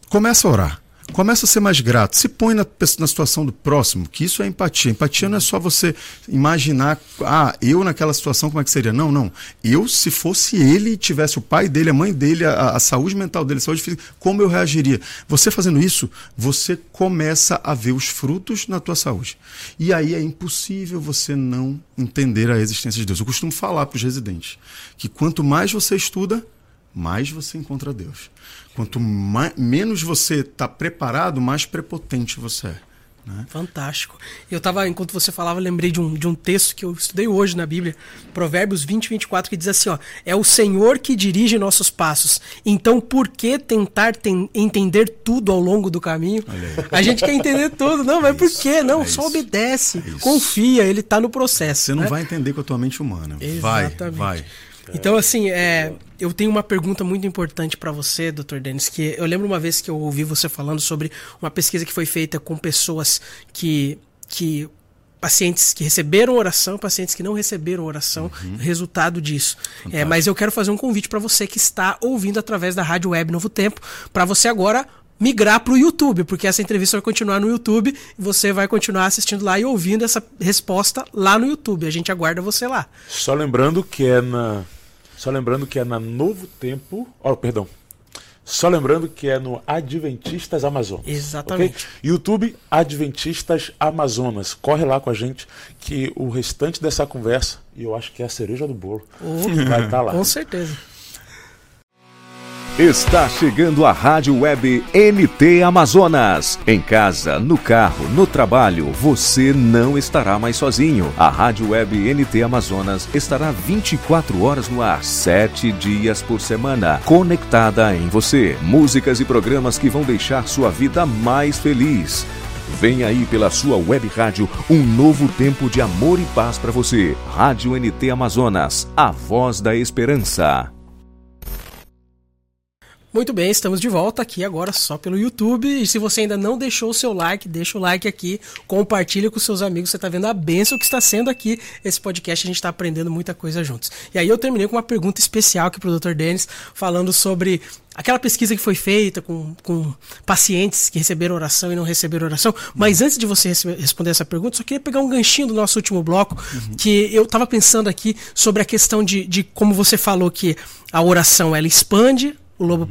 começa a orar Começa a ser mais grato. Se põe na, na situação do próximo, que isso é empatia. Empatia não é só você imaginar, ah, eu naquela situação, como é que seria? Não, não. Eu, se fosse ele, tivesse o pai dele, a mãe dele, a, a saúde mental dele, a saúde física, como eu reagiria? Você fazendo isso, você começa a ver os frutos na tua saúde. E aí é impossível você não entender a existência de Deus. Eu costumo falar para os residentes que quanto mais você estuda, mais você encontra Deus. Quanto mais, menos você está preparado, mais prepotente você é. Né? Fantástico. Eu tava, enquanto você falava, lembrei de um, de um texto que eu estudei hoje na Bíblia, Provérbios 20, 24, que diz assim: ó, é o Senhor que dirige nossos passos. Então, por que tentar ten entender tudo ao longo do caminho? A gente quer entender tudo, não, mas é por que? Não, é só isso. obedece, é confia, ele está no processo. Você não né? vai entender com a tua mente humana. Exatamente. Vai, vai. Então, assim, é, eu tenho uma pergunta muito importante para você, Dr. Denis, que eu lembro uma vez que eu ouvi você falando sobre uma pesquisa que foi feita com pessoas que, que pacientes que receberam oração, pacientes que não receberam oração, uhum. resultado disso. É, mas eu quero fazer um convite para você que está ouvindo através da Rádio Web Novo Tempo, para você agora migrar para o YouTube, porque essa entrevista vai continuar no YouTube e você vai continuar assistindo lá e ouvindo essa resposta lá no YouTube. A gente aguarda você lá. Só lembrando que é na só lembrando que é na Novo Tempo. Oh, perdão. Só lembrando que é no Adventistas Amazonas. Exatamente. Okay? YouTube Adventistas Amazonas. Corre lá com a gente que o restante dessa conversa, e eu acho que é a cereja do bolo, oh, vai estar tá lá. Com certeza. Está chegando a Rádio Web NT Amazonas. Em casa, no carro, no trabalho, você não estará mais sozinho. A Rádio Web NT Amazonas estará 24 horas no ar, 7 dias por semana, conectada em você. Músicas e programas que vão deixar sua vida mais feliz. Vem aí pela sua web rádio um novo tempo de amor e paz para você. Rádio NT Amazonas, a voz da esperança. Muito bem, estamos de volta aqui agora só pelo YouTube. E se você ainda não deixou o seu like, deixa o like aqui, compartilha com seus amigos. Você está vendo a benção que está sendo aqui esse podcast. A gente está aprendendo muita coisa juntos. E aí eu terminei com uma pergunta especial aqui para o Dr. Denis, falando sobre aquela pesquisa que foi feita com, com pacientes que receberam oração e não receberam oração. Mas antes de você responder essa pergunta, só queria pegar um ganchinho do nosso último bloco, uhum. que eu estava pensando aqui sobre a questão de, de como você falou que a oração ela expande o lobo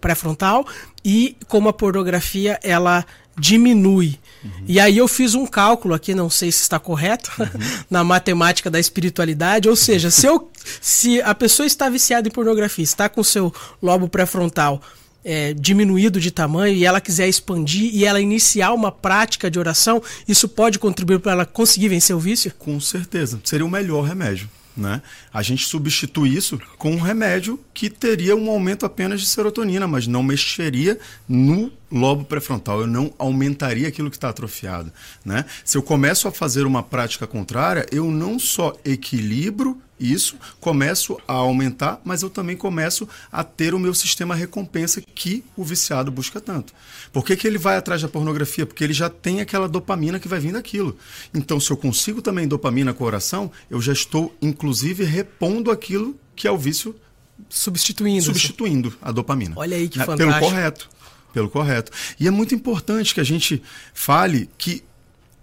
pré-frontal e como a pornografia ela diminui. Uhum. E aí eu fiz um cálculo aqui, não sei se está correto, uhum. (laughs) na matemática da espiritualidade, ou seja, se, eu, se a pessoa está viciada em pornografia, está com seu lobo pré-frontal é, diminuído de tamanho e ela quiser expandir e ela iniciar uma prática de oração, isso pode contribuir para ela conseguir vencer o vício? Com certeza, seria o melhor remédio. Né? A gente substitui isso com um remédio que teria um aumento apenas de serotonina, mas não mexeria no lobo pré-frontal, eu não aumentaria aquilo que está atrofiado. Né? Se eu começo a fazer uma prática contrária, eu não só equilibro isso, começo a aumentar, mas eu também começo a ter o meu sistema recompensa que o viciado busca tanto. Por que, que ele vai atrás da pornografia? Porque ele já tem aquela dopamina que vai vir daquilo. Então, se eu consigo também dopamina com a oração, eu já estou, inclusive, repondo aquilo que é o vício. Substituindo. Substituindo a dopamina. Olha aí que fantástico. Pelo correto. Pelo correto. E é muito importante que a gente fale que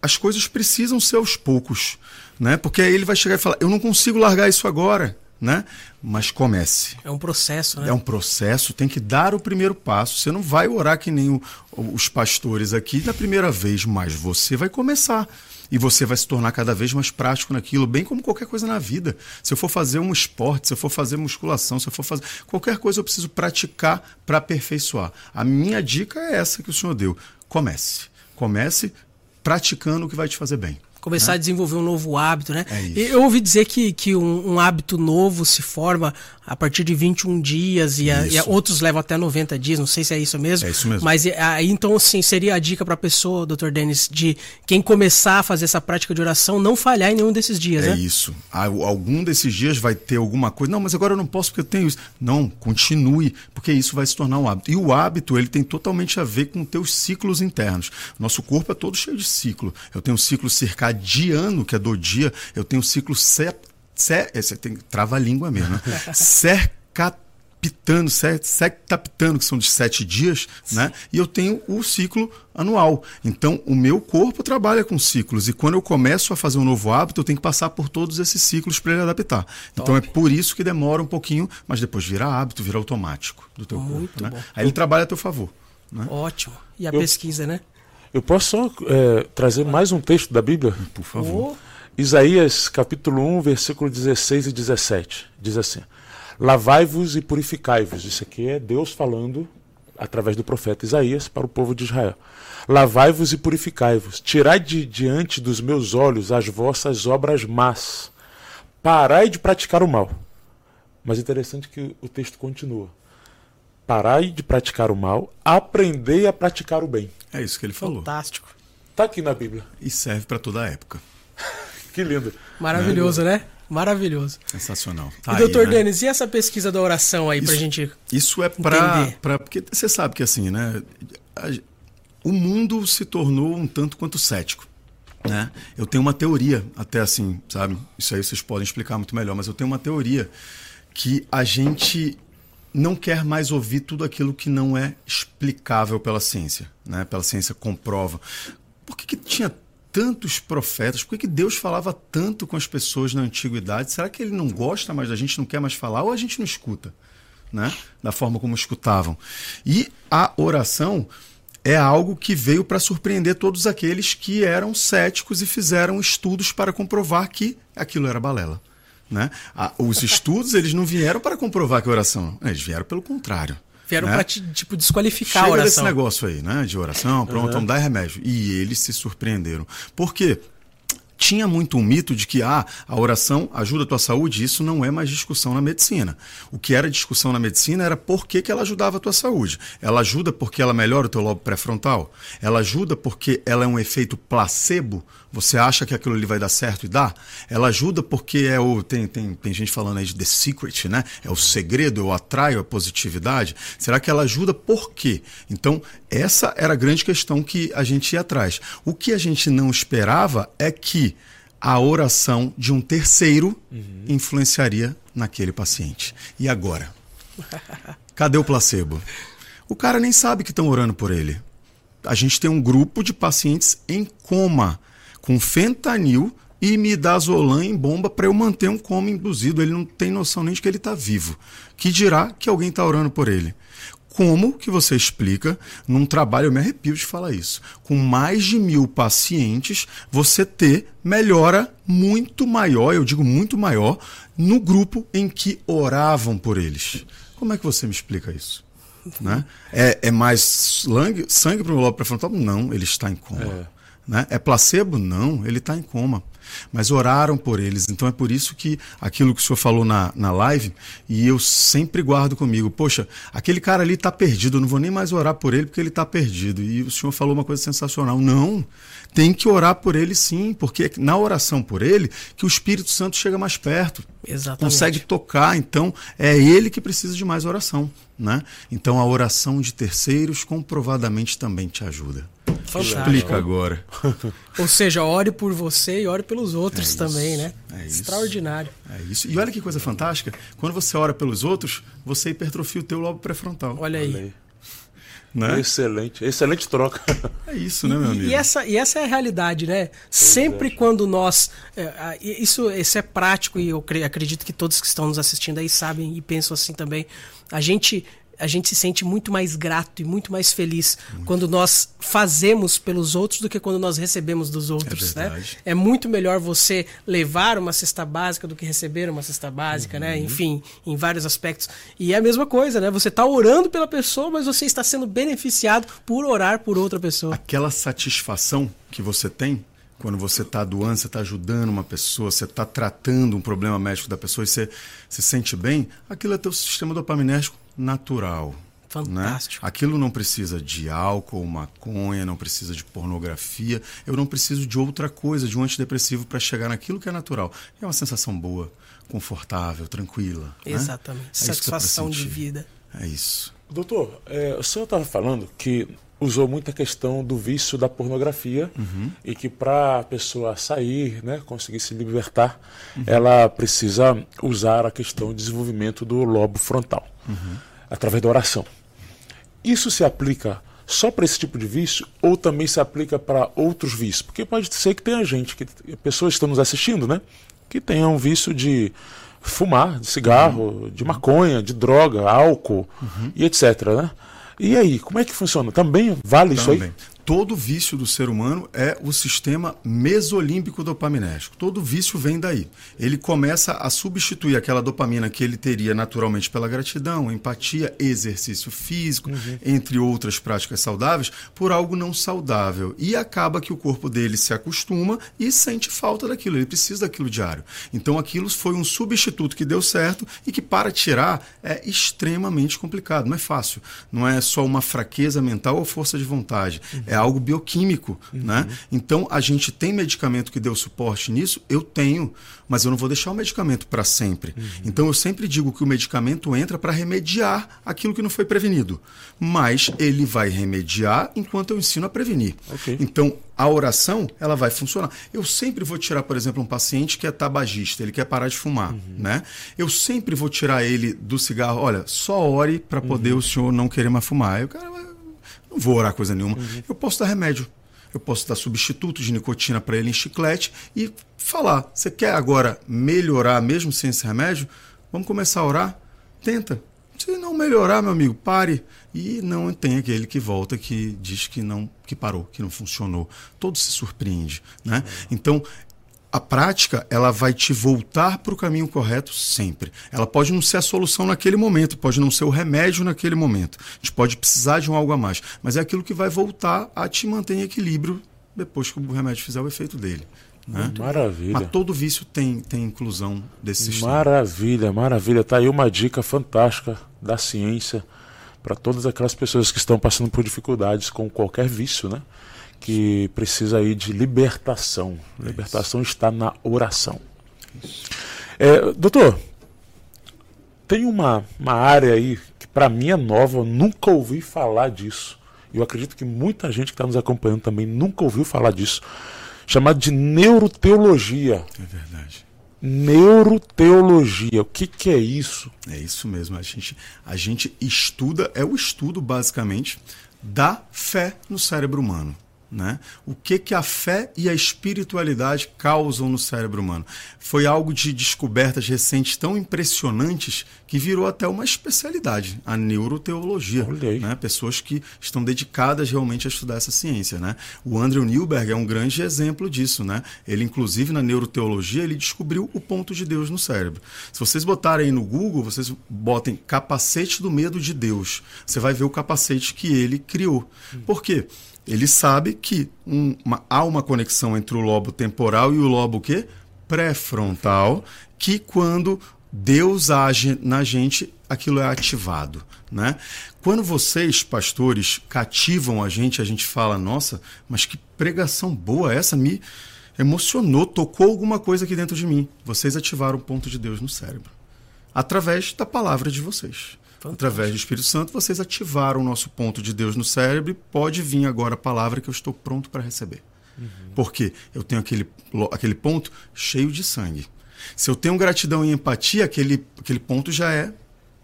as coisas precisam ser aos poucos né? Porque aí ele vai chegar e falar: eu não consigo largar isso agora, né? Mas comece. É um processo, né? É um processo, tem que dar o primeiro passo. Você não vai orar que nem o, os pastores aqui na primeira vez, mas você vai começar. E você vai se tornar cada vez mais prático naquilo, bem como qualquer coisa na vida. Se eu for fazer um esporte, se eu for fazer musculação, se eu for fazer qualquer coisa, eu preciso praticar para aperfeiçoar. A minha dica é essa que o senhor deu. Comece. Comece praticando o que vai te fazer bem começar né? a desenvolver um novo hábito, né? É eu ouvi dizer que, que um, um, hábito novo se forma a partir de 21 dias e, a, e a, outros levam até 90 dias, não sei se é isso mesmo. É isso mesmo. Mas aí então, assim, seria a dica para a pessoa, doutor Denis, de quem começar a fazer essa prática de oração não falhar em nenhum desses dias, é né? É isso. Algum desses dias vai ter alguma coisa. Não, mas agora eu não posso porque eu tenho isso. Não, continue, porque isso vai se tornar um hábito. E o hábito, ele tem totalmente a ver com teus ciclos internos. Nosso corpo é todo cheio de ciclo. Eu tenho um ciclo circadiano, que é do dia. Eu tenho um ciclo set, set, esse tem trava a língua mesmo. Né? (laughs) Cerca pitando, septapitando, que são de sete dias, né? E eu tenho o ciclo anual. Então, o meu corpo trabalha com ciclos. E quando eu começo a fazer um novo hábito, eu tenho que passar por todos esses ciclos para ele adaptar. Então, é por isso que demora um pouquinho, mas depois vira hábito, vira automático do teu Muito corpo. Né? bom. Aí ele trabalha a teu favor. Né? Ótimo. E a Eu- pesquisa, né? Eu posso só é, trazer mais um texto da Bíblia? Por favor. Ô, Isaías capítulo 1, versículo 16 e 17. Diz assim: Lavai-vos e purificai-vos. Isso aqui é Deus falando através do profeta Isaías para o povo de Israel. Lavai-vos e purificai-vos. Tirai de diante dos meus olhos as vossas obras más. Parai de praticar o mal. Mas interessante que o texto continua. Parai de praticar o mal, aprendei a praticar o bem. É isso que ele falou. fantástico. Está aqui na Bíblia. E serve para toda a época. (laughs) Que lindo. Maravilhoso, né? Maravilhoso. Sensacional. e Tá aí, doutor né? Denis, e essa pesquisa da oração aí pra Isso- gente. Isso é para. Entender. Porque você sabe que assim, né? a- o mundo se tornou um tanto quanto cético. Né? Eu tenho uma teoria, até assim, sabe? Isso aí vocês podem explicar muito melhor, mas eu tenho uma teoria que a gente não quer mais ouvir tudo aquilo que não é explicável pela ciência, né? Pela ciência comprova. Por que, que tinha tantos profetas? Por que, que Deus falava tanto com as pessoas na antiguidade? Será que ele não gosta mais da gente, não quer mais falar, ou a gente não escuta? né? da forma como escutavam. E a oração é algo que veio para surpreender todos aqueles que eram céticos e fizeram estudos para comprovar que aquilo era balela. Né? A- Os estudos eles não vieram para comprovar que oração, eles vieram pelo contrário. Vieram né? te, tipo, desqualificar Chega a desse oração. negócio aí, né? De oração, pronto, vamos dar remédio. E eles se surpreenderam. Por quê? Tinha muito um mito de que ah, a oração ajuda a tua saúde, isso não é mais discussão na medicina. O que era discussão na medicina era por que, que ela ajudava a tua saúde. Ela ajuda porque ela melhora o teu lobo pré-frontal? Ela ajuda porque ela é um efeito placebo? Você acha que aquilo ali vai dar certo e dá? Ela ajuda porque é o. Tem, tem, tem gente falando aí de The Secret, né? É o segredo, eu atraio a positividade. Será que ela ajuda por quê? Então, essa era a grande questão que a gente ia atrás. O que a gente não esperava é que a oração de um terceiro influenciaria naquele paciente. E agora? Cadê o placebo? O cara nem sabe que estão orando por ele. A gente tem um grupo de pacientes em coma, com fentanil e midazolam em bomba para eu manter um coma induzido. Ele não tem noção nem de que ele está vivo. Que dirá que alguém está orando por ele. Como que você explica, num trabalho, eu me arrepio de falar isso, com mais de mil pacientes, você ter melhora muito maior, eu digo muito maior, no grupo em que oravam por eles? Como é que você me explica isso? Né? É, é mais sangue, sangue para o lobo pré-frontal? Não, ele está em coma. É. Né? É placebo? Não, ele está em coma. Mas oraram por eles. Então é por isso que aquilo que o senhor falou na, na live, e eu sempre guardo comigo, poxa, aquele cara ali está perdido, eu não vou nem mais orar por ele porque ele está perdido. E o senhor falou uma coisa sensacional. Não, tem que orar por ele sim, porque é na oração por ele que o Espírito Santo chega mais perto Exatamente. consegue tocar, então é ele que precisa de mais oração, né? Então a oração de terceiros comprovadamente também te ajuda. Fantástico. Explica agora. (laughs) Ou seja, ore por você e ore pelos outros É isso, também, né? é. Extraordinário. É isso. E olha que coisa fantástica, quando você ora pelos outros, você hipertrofia o teu lobo pré-frontal, Olha aí. Olha aí. Né? Excelente, excelente troca. (laughs) É isso, né, meu amigo? E, e essa, e essa é a realidade, né? Sempre quando nós. é, isso, isso é prático e eu cre- acredito que todos que estão nos assistindo aí sabem e pensam assim também. A gente. A gente se sente muito mais grato e muito mais feliz quando nós fazemos pelos outros do que quando nós recebemos dos outros, né? verdade. É muito melhor você levar uma cesta básica do que receber uma cesta básica, né? Uhum. Enfim, em vários aspectos. E é a mesma coisa, né? Você está orando pela pessoa, mas você está sendo beneficiado por orar por outra pessoa. Aquela satisfação que você tem quando você está doando, você está ajudando uma pessoa, você está tratando um problema médico da pessoa e você se sente bem, aquilo é teu sistema dopaminérgico natural. Fantástico. Né? Aquilo não precisa de álcool, maconha, não precisa de pornografia. Eu não preciso de outra coisa, de um antidepressivo para chegar naquilo que é natural. É uma sensação boa, confortável, tranquila. né? Exatamente. É que é Satisfação de vida. É isso. Doutor, é, o senhor estava falando que usou muito a questão do vício da pornografia uhum. e que para a pessoa sair, né, conseguir se libertar, uhum. ela precisa usar a questão do desenvolvimento do lobo frontal uhum. através da oração. Isso se aplica só para esse tipo de vício ou também se aplica para outros vícios? Porque pode ser que tenha gente, que pessoas que estão nos assistindo, né, que tenham um vício de fumar, de cigarro, de maconha, de droga, álcool e etc, né? E aí, como é que funciona? Também vale Também. isso aí? Todo vício do ser humano é o sistema mesolímbico dopaminérgico. Todo vício vem daí. Ele começa a substituir aquela dopamina que ele teria naturalmente pela gratidão, empatia, exercício físico, uhum. entre outras práticas saudáveis, por algo não saudável. E acaba que o corpo dele se acostuma e sente falta daquilo. Ele precisa daquilo diário. Então aquilo foi um substituto que deu certo e que para tirar é extremamente complicado. Não é fácil. Não é só uma fraqueza mental ou força de vontade. Uhum é algo bioquímico, uhum. né? Então a gente tem medicamento que deu suporte nisso, eu tenho, mas eu não vou deixar o medicamento para sempre. Uhum. Então eu sempre digo que o medicamento entra para remediar aquilo que não foi prevenido, mas ele vai remediar enquanto eu ensino a prevenir. Okay. Então a oração ela vai funcionar. Eu sempre vou tirar, por exemplo, um paciente que é tabagista, ele quer parar de fumar, uhum. né? Eu sempre vou tirar ele do cigarro. Olha, só ore para poder uhum. o senhor não querer mais fumar. Aí o cara vai não vou orar coisa nenhuma. Uhum. Eu posso dar remédio. Eu posso dar substituto de nicotina para ele em chiclete e falar: você quer agora melhorar mesmo sem esse remédio? Vamos começar a orar? Tenta. Se não melhorar, meu amigo, pare. E não tem aquele que volta que diz que não, que parou, que não funcionou. Todo se surpreende, né? Então, a prática ela vai te voltar para o caminho correto sempre. Ela pode não ser a solução naquele momento, pode não ser o remédio naquele momento. A gente pode precisar de um algo a mais, mas é aquilo que vai voltar a te manter em equilíbrio depois que o remédio fizer o efeito dele. Né? Maravilha. Mas todo vício tem, tem inclusão desse sistema. Maravilha, maravilha. Tá aí uma dica fantástica da ciência para todas aquelas pessoas que estão passando por dificuldades com qualquer vício, né? Que precisa aí de libertação. É libertação está na oração. É, doutor, tem uma, uma área aí que para mim é nova, eu nunca ouvi falar disso. Eu acredito que muita gente que está nos acompanhando também nunca ouviu falar disso. Chamado de neuroteologia. É verdade. Neuroteologia. O que, que é isso? É isso mesmo. A gente, a gente estuda, é o estudo basicamente da fé no cérebro humano. Né? O que, que a fé e a espiritualidade causam no cérebro humano? Foi algo de descobertas recentes tão impressionantes que virou até uma especialidade, a neuroteologia. Né? Pessoas que estão dedicadas realmente a estudar essa ciência. Né? O Andrew Newberg é um grande exemplo disso. Né? Ele, inclusive, na neuroteologia, ele descobriu o ponto de Deus no cérebro. Se vocês botarem aí no Google, vocês botem capacete do medo de Deus. Você vai ver o capacete que ele criou. Por quê? Ele sabe que um, uma, há uma conexão entre o lobo temporal e o lobo quê? pré-frontal, que quando Deus age na gente, aquilo é ativado. Né? Quando vocês, pastores, cativam a gente, a gente fala, nossa, mas que pregação boa essa, me emocionou, tocou alguma coisa aqui dentro de mim. Vocês ativaram o ponto de Deus no cérebro. Através da palavra de vocês. Fantástico. Através do Espírito Santo, vocês ativaram o nosso ponto de Deus no cérebro e pode vir agora a palavra que eu estou pronto para receber. Uhum. Porque eu tenho aquele, aquele ponto cheio de sangue. Se eu tenho gratidão e empatia, aquele, aquele ponto já é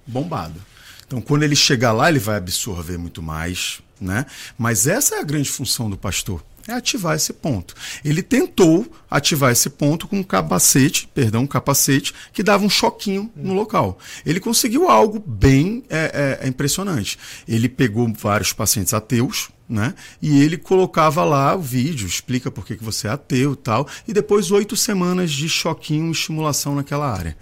bombado. Então, quando ele chegar lá, ele vai absorver muito mais, né? Mas essa é a grande função do pastor é ativar esse ponto. Ele tentou ativar esse ponto com um capacete, perdão, um capacete que dava um choquinho no local. Ele conseguiu algo bem é, é, é impressionante. Ele pegou vários pacientes ateus, né? E ele colocava lá o vídeo, explica por que, você é ateu e tal, e depois oito semanas de choquinho, estimulação naquela área.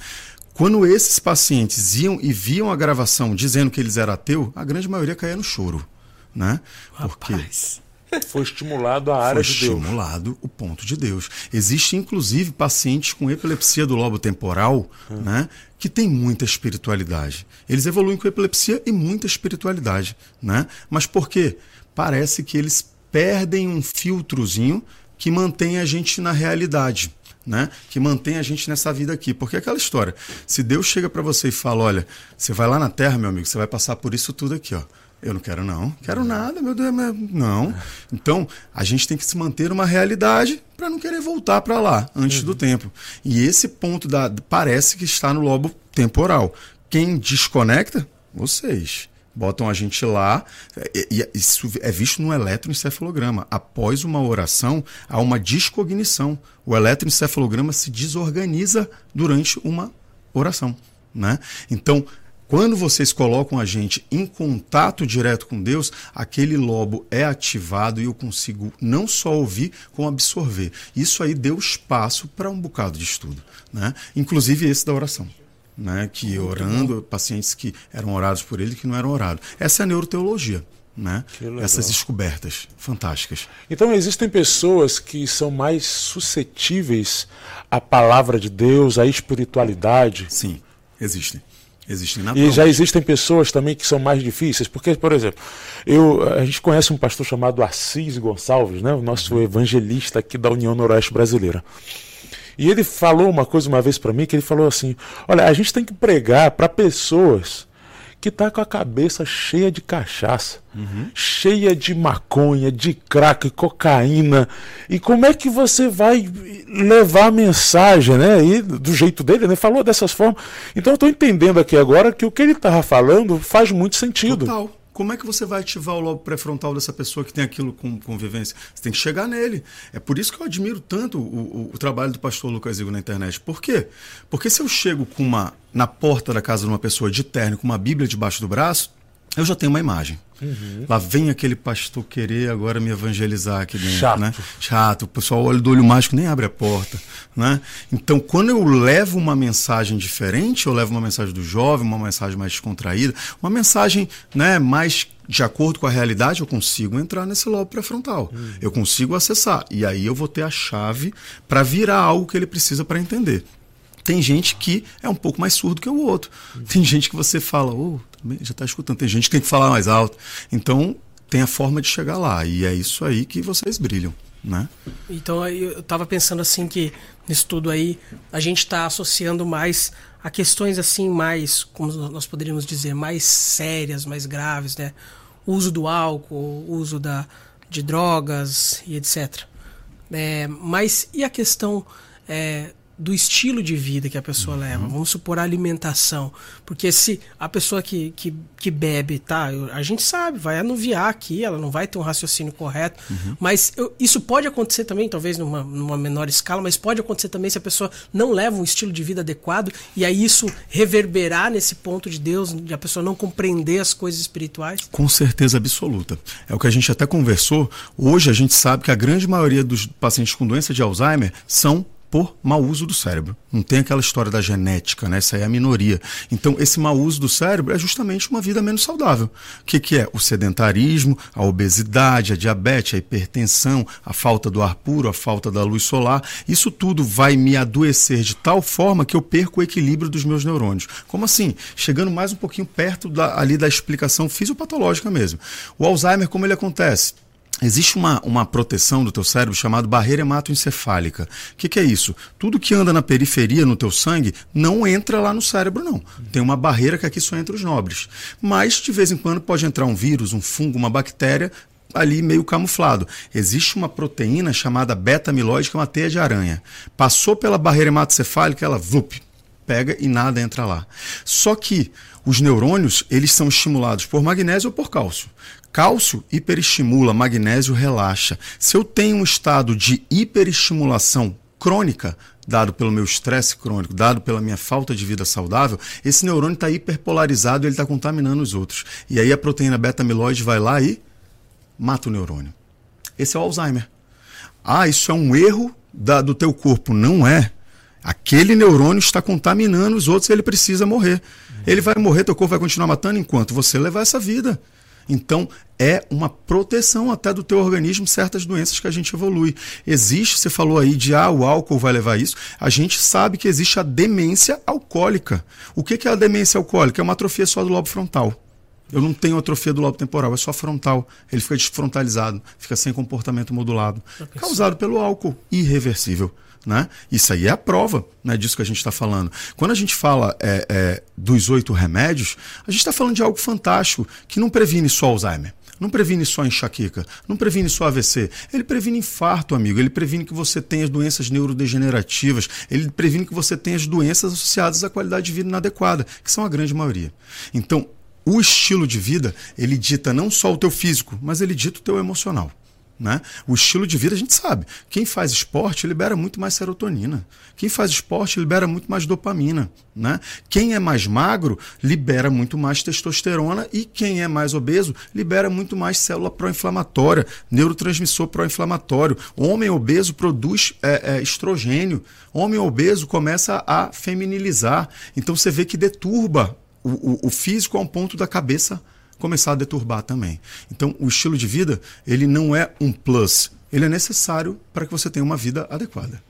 Quando esses pacientes iam e viam a gravação dizendo que eles eram ateu, a grande maioria caía no choro, né? Porque Rapaz. Foi estimulado a área Foi de Deus. estimulado o ponto de Deus. Existe, inclusive, pacientes com epilepsia do lobo temporal, hum. né? Que tem muita espiritualidade. Eles evoluem com epilepsia e muita espiritualidade, né? Mas por quê? Parece que eles perdem um filtrozinho que mantém a gente na realidade. Né? que mantém a gente nessa vida aqui. Porque é aquela história. Se Deus chega para você e fala: olha, você vai lá na terra, meu amigo, você vai passar por isso tudo aqui, ó Eu não quero, não. Quero nada, meu Deus. Não. Então, a gente tem que se manter uma realidade para não querer voltar para lá antes uhum. do tempo. E esse ponto da, parece que está no lobo temporal. Quem desconecta? Vocês. Botam a gente lá, e, e isso é visto no eletroencefalograma. Após uma oração, há uma descognição. O eletroencefalograma se desorganiza durante uma oração. Né? Então, quando vocês colocam a gente em contato direto com Deus, aquele lobo é ativado e eu consigo não só ouvir, como absorver. Isso aí deu espaço para um bocado de estudo, né? Inclusive esse da oração. Né, que orando, pacientes que eram orados por ele que não eram orados. Essa é a neuroteologia. Né? Essas descobertas fantásticas. Então existem pessoas que são mais suscetíveis à palavra de Deus, à espiritualidade. Sim, existem. Existem e já existem pessoas também que são mais difíceis, porque, por exemplo, eu, a gente conhece um pastor chamado Assis Gonçalves, né, o nosso uhum. evangelista aqui da União Noroeste Brasileira. E ele falou uma coisa uma vez para mim, que ele falou assim: olha, a gente tem que pregar para pessoas que tá com a cabeça cheia de cachaça, uhum. cheia de maconha, de crack, cocaína. E como é que você vai levar a mensagem, né? E do jeito dele, né? Falou dessas formas. Então eu estou entendendo aqui agora que o que ele estava falando faz muito sentido. Total. Como é que você vai ativar o lobo pré-frontal dessa pessoa que tem aquilo com convivência? Você tem que chegar nele. É por isso que eu admiro tanto o, o, o trabalho do pastor Lucas Igor na internet. Por quê? Porque se eu chego com uma na porta da casa de uma pessoa de terno com uma Bíblia debaixo do braço, eu já tenho uma imagem. Uhum. Lá vem aquele pastor querer agora me evangelizar aqui dentro, Chato. né? Chato. O pessoal olha do olho mágico nem abre a porta, né? Então, quando eu levo uma mensagem diferente, eu levo uma mensagem do jovem, uma mensagem mais descontraída, uma mensagem, né, mais de acordo com a realidade, eu consigo entrar nesse lobo pré-frontal. Uhum. Eu consigo acessar. E aí eu vou ter a chave para virar algo que ele precisa para entender. Tem gente que é um pouco mais surdo que o outro. Tem gente que você fala, oh, já está escutando. Tem gente que tem que falar mais alto. Então, tem a forma de chegar lá. E é isso aí que vocês brilham. Né? Então eu estava pensando assim que nisso tudo aí a gente está associando mais a questões assim mais, como nós poderíamos dizer, mais sérias, mais graves, né? Uso do álcool, uso da, de drogas e etc. É, mas e a questão é, do estilo de vida que a pessoa uhum. leva. Vamos supor a alimentação. Porque se a pessoa que, que, que bebe, tá? A gente sabe, vai anuviar aqui, ela não vai ter um raciocínio correto. Uhum. Mas eu, isso pode acontecer também, talvez numa, numa menor escala, mas pode acontecer também se a pessoa não leva um estilo de vida adequado e aí isso reverberar nesse ponto de Deus, de a pessoa não compreender as coisas espirituais. Com certeza absoluta. É o que a gente até conversou. Hoje a gente sabe que a grande maioria dos pacientes com doença de Alzheimer são por mau uso do cérebro. Não tem aquela história da genética, né? Essa é a minoria. Então, esse mau uso do cérebro é justamente uma vida menos saudável. O que, que é? O sedentarismo, a obesidade, a diabetes, a hipertensão, a falta do ar puro, a falta da luz solar. Isso tudo vai me adoecer de tal forma que eu perco o equilíbrio dos meus neurônios. Como assim? Chegando mais um pouquinho perto da, ali da explicação fisiopatológica mesmo. O Alzheimer, como ele acontece? Existe uma, uma proteção do teu cérebro chamada barreira hematoencefálica. O que, que, é isso? Tudo que anda na periferia, no teu sangue, não entra lá no cérebro, não. Tem uma barreira que aqui só entra os nobres. Mas, de vez em quando, pode entrar um vírus, um fungo, uma bactéria ali meio camuflado. Existe uma proteína chamada beta-amiloide, que é uma teia de aranha. Passou pela barreira hematoencefálica, ela vup, pega e nada entra lá. Só que os neurônios, eles são estimulados por magnésio ou por cálcio. Cálcio hiperestimula, magnésio relaxa. Se eu tenho um estado de hiperestimulação crônica, dado pelo meu estresse crônico, dado pela minha falta de vida saudável, esse neurônio está hiperpolarizado e ele está contaminando os outros. E aí a proteína beta-amiloide vai lá e mata o neurônio. Esse é o Alzheimer. Ah, isso é um erro da, do teu corpo. Não é. Aquele neurônio está contaminando os outros e ele precisa morrer. Ele vai morrer, teu corpo vai continuar matando enquanto você levar essa vida. Então, é uma proteção até do teu organismo certas doenças que a gente evolui. Existe, você falou aí de ah, o álcool vai levar isso. A gente sabe que existe a demência alcoólica. O que é a demência alcoólica? É uma atrofia só do lobo frontal. Eu não tenho atrofia do lobo temporal, é só frontal. Ele fica desfrontalizado, fica sem comportamento modulado. Causado pelo álcool, irreversível. Né? Isso aí é a prova né, disso que a gente está falando. Quando a gente fala é, é, dos oito remédios, a gente está falando de algo fantástico que não previne só Alzheimer. Não previne só enxaqueca, não previne só AVC. Ele previne infarto, amigo. Ele previne que você tenha doenças neurodegenerativas. Ele previne que você tenha as doenças associadas à qualidade de vida inadequada, que são a grande maioria. Então, o estilo de vida, ele dita não só o teu físico, mas ele dita o teu emocional. Né? O estilo de vida a gente sabe. Quem faz esporte libera muito mais serotonina. Quem faz esporte libera muito mais dopamina. Né? Quem é mais magro libera muito mais testosterona e quem é mais obeso libera muito mais célula pró-inflamatória, neurotransmissor pró-inflamatório. Homem obeso produz é, é, estrogênio. Homem obeso começa a feminilizar. Então você vê que deturba o, o, físico a um ponto da cabeça começar a deturbar também. Então, o estilo de vida, ele não é um plus, ele é necessário para que você tenha uma vida adequada.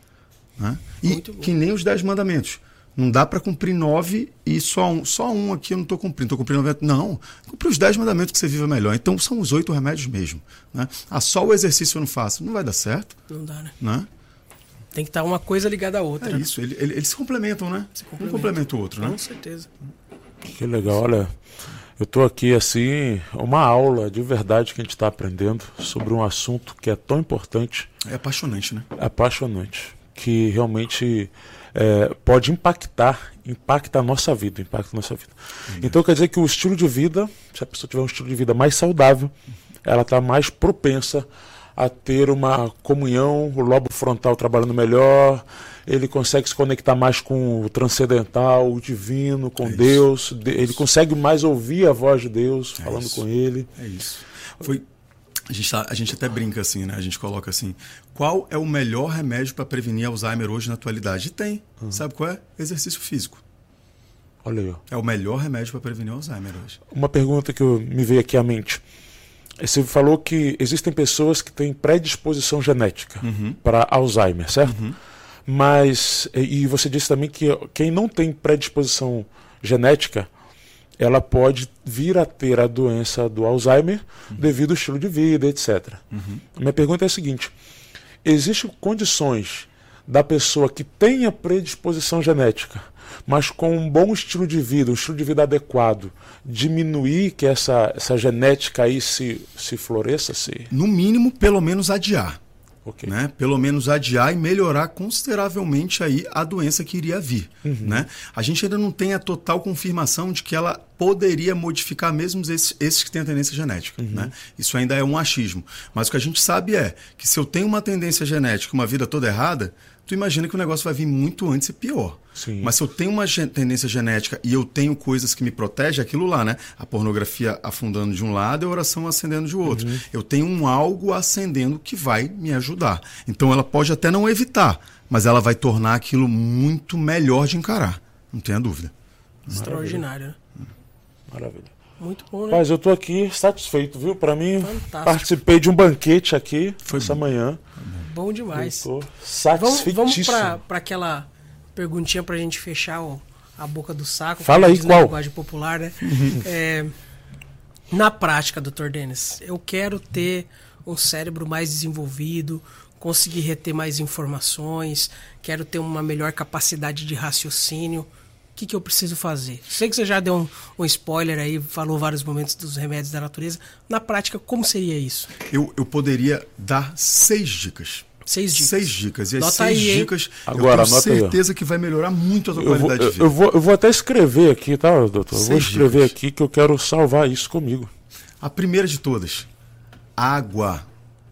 Né? E que nem os dez mandamentos. Não dá para cumprir nove e só um, só um aqui eu não estou cumprindo, estou cumprindo nove. Não, cumprir os dez mandamentos que você viva melhor. Então são os oito remédios mesmo. Né? Ah, só o exercício eu não faço. Não vai dar certo. Não dá, né? né? Tem que estar uma coisa ligada à outra. É isso, ele, ele, eles se complementam, né? Se complementa. Um complementa o outro, né? Com certeza. Que legal, olha. Eu estou aqui assim, uma aula de verdade que a gente está aprendendo sobre um assunto que é tão importante. É apaixonante, né? Apaixonante. Que realmente é, pode impactar, impacta a nossa vida, impacta nossa vida. Uhum. Então quer dizer que o estilo de vida, se a pessoa tiver um estilo de vida mais saudável, ela está mais propensa a ter uma comunhão, o lobo frontal trabalhando melhor, ele consegue se conectar mais com o transcendental, o divino, com é Deus, ele consegue mais ouvir a voz de Deus é falando isso. com ele. É isso. Foi a gente, tá, a gente até brinca assim, né? A gente coloca assim: qual é o melhor remédio para prevenir Alzheimer hoje na atualidade? E tem. Uhum. Sabe qual é? Exercício físico. Olha aí. É o melhor remédio para prevenir Alzheimer hoje. Uma pergunta que eu, me veio aqui à mente. Você falou que existem pessoas que têm predisposição genética uhum. para Alzheimer, certo? Uhum. Mas, e você disse também que quem não tem predisposição genética, ela pode vir a ter a doença do Alzheimer uhum. devido ao estilo de vida, etc. Uhum. Minha pergunta é a seguinte: existem condições da pessoa que tenha predisposição genética, mas com um bom estilo de vida, um estilo de vida adequado, diminuir que essa, essa genética aí se, se floresça? Se... No mínimo, pelo menos adiar. Okay. Né? Pelo menos adiar e melhorar consideravelmente aí a doença que iria vir. Uhum. Né? A gente ainda não tem a total confirmação de que ela poderia modificar mesmo esses, esses que têm a tendência genética. Uhum. Né? Isso ainda é um achismo. Mas o que a gente sabe é que se eu tenho uma tendência genética, uma vida toda errada, tu imagina que o negócio vai vir muito antes e pior. Sim. Mas se eu tenho uma tendência genética e eu tenho coisas que me protegem, é aquilo lá, né? A pornografia afundando de um lado e a oração acendendo de outro. Uhum. Eu tenho um algo acendendo que vai me ajudar. Então ela pode até não evitar, mas ela vai tornar aquilo muito melhor de encarar. Não tenha dúvida. Extraordinário. Maravilha. Muito bom, né? Mas eu tô aqui satisfeito, viu? Para mim, Fantástico. participei de um banquete aqui Foi essa bom. manhã. Bom demais. Eu tô satisfeitíssimo. Vamos, vamos para aquela perguntinha pra gente fechar ó, a boca do saco. Fala aí qual. linguagem popular, né? (laughs) é, na prática, doutor Denis, eu quero ter um cérebro mais desenvolvido, conseguir reter mais informações, quero ter uma melhor capacidade de raciocínio. O que, que eu preciso fazer? Sei que você já deu um, um, spoiler aí, falou vários momentos dos remédios da natureza. Na prática, como seria isso? Eu, eu poderia dar seis dicas. Seis dicas. Seis dicas. E as Nota seis aí, dicas, Agora, eu tenho certeza aí. que vai melhorar muito a tua eu qualidade vou, de vida. Eu vou, eu vou até escrever aqui, tá, doutor? Seis vou escrever dicas. aqui que eu quero salvar isso comigo. A primeira de todas, água.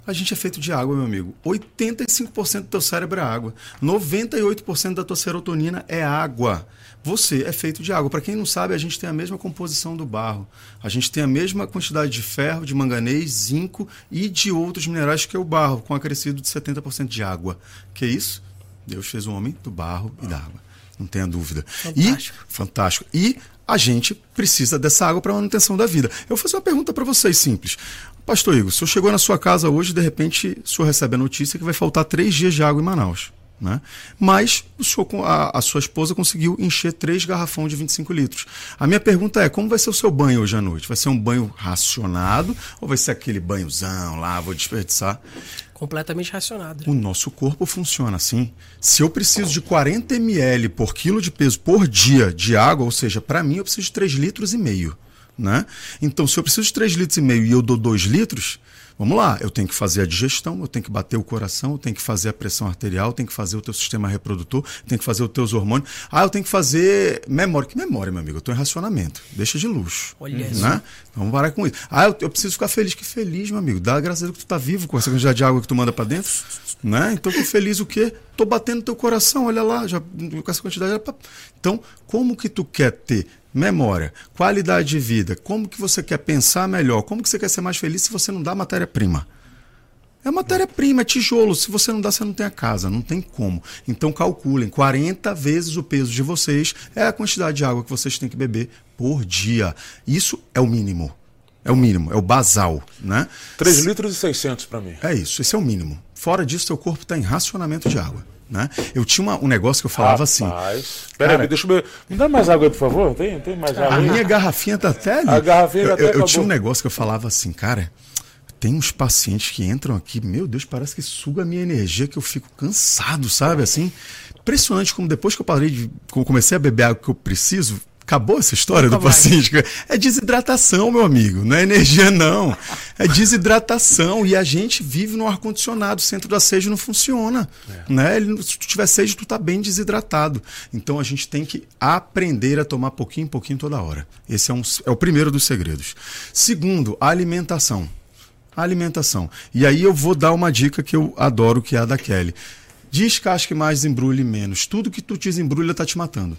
A gente é feito de água, meu amigo. 85% do teu cérebro é água. 98% da tua serotonina é água. Você é feito de água. Para quem não sabe, a gente tem a mesma composição do barro. A gente tem a mesma quantidade de ferro, de manganês, zinco e de outros minerais que é o barro, com acrescido de 70% de água. Que é isso? Deus fez o homem do barro e da água. Não tenha dúvida. Fantástico. E, fantástico. E a gente precisa dessa água para a manutenção da vida. Eu vou fazer uma pergunta para vocês simples. Pastor Igor, o senhor chegou na sua casa hoje e de repente o senhor recebe a notícia que vai faltar três dias de água em Manaus. Né? Mas o senhor, a, a, sua esposa conseguiu encher três garrafões de 25 litros. A minha pergunta é: como vai ser o seu banho hoje à noite? Vai ser um banho racionado ou vai ser aquele banhozão lá, vou desperdiçar? Completamente racionado. O nosso corpo funciona assim. Se eu preciso de 40 ml por quilo de peso por dia de água, ou seja, para mim eu preciso de 3 litros e meio. Né? Então, se eu preciso de 3 litros e meio e eu dou 2 litros, Vamos lá, eu tenho que fazer a digestão, eu tenho que bater o coração, eu tenho que fazer a pressão arterial, eu tenho que fazer o teu sistema reprodutor, eu tenho que fazer os teus hormônios. Ah, eu tenho que fazer memória. Que memória, meu amigo? Eu estou em racionamento. Deixa de luxo. Olha né? isso. Então, vamos parar com isso. Ah, eu, eu, preciso ficar feliz. Que feliz, meu amigo. Dá graças a Deus que tu tá vivo com essa quantidade de água que tu manda para dentro. Né? Então, que feliz o quê? Tô batendo teu coração, olha lá, já com essa quantidade. Então, como que tu quer ter memória, qualidade de vida, como que você quer pensar melhor, como que você quer ser mais feliz se você não dá matéria-prima? É matéria-prima, é tijolo. Se você não dá, você não tem a casa, não tem como. Então calculem, 40 vezes o peso de vocês é a quantidade de água que vocês têm que beber por dia. Isso é o mínimo. É o mínimo, é o basal, né? 3 litros e 600 para mim. É isso, esse é o mínimo. Fora disso, seu corpo está em racionamento de água. Né? Eu tinha uma, um negócio que eu falava Rapaz, assim. Espera aí, deixa eu ver. Me dá mais água aí, por favor. Tem, tem mais água A minha garrafinha tá até ali. A garrafinha eu, já até eu, eu tinha um negócio que eu falava assim, cara. Tem uns pacientes que entram aqui, meu Deus, parece que suga a minha energia, que eu fico cansado, sabe? Assim, impressionante como depois que eu parei de. Como eu comecei a beber água que eu preciso, Acabou essa história Nunca do paciente? Mais. (laughs) É desidratação, meu amigo. Não é energia, não. É desidratação. E a gente vive no ar-condicionado. O centro da sede não funciona. É. Né? Ele, se tu tiver sede, tu tá bem desidratado. Então a gente tem que aprender a tomar pouquinho em pouquinho toda hora. Esse é, um, é o primeiro dos segredos. Segundo, a alimentação. A alimentação. E aí eu vou dar uma dica que eu adoro, que é a da Kelly. Descasque mais, embrulhe menos. Tudo que tu desembrulha tá te matando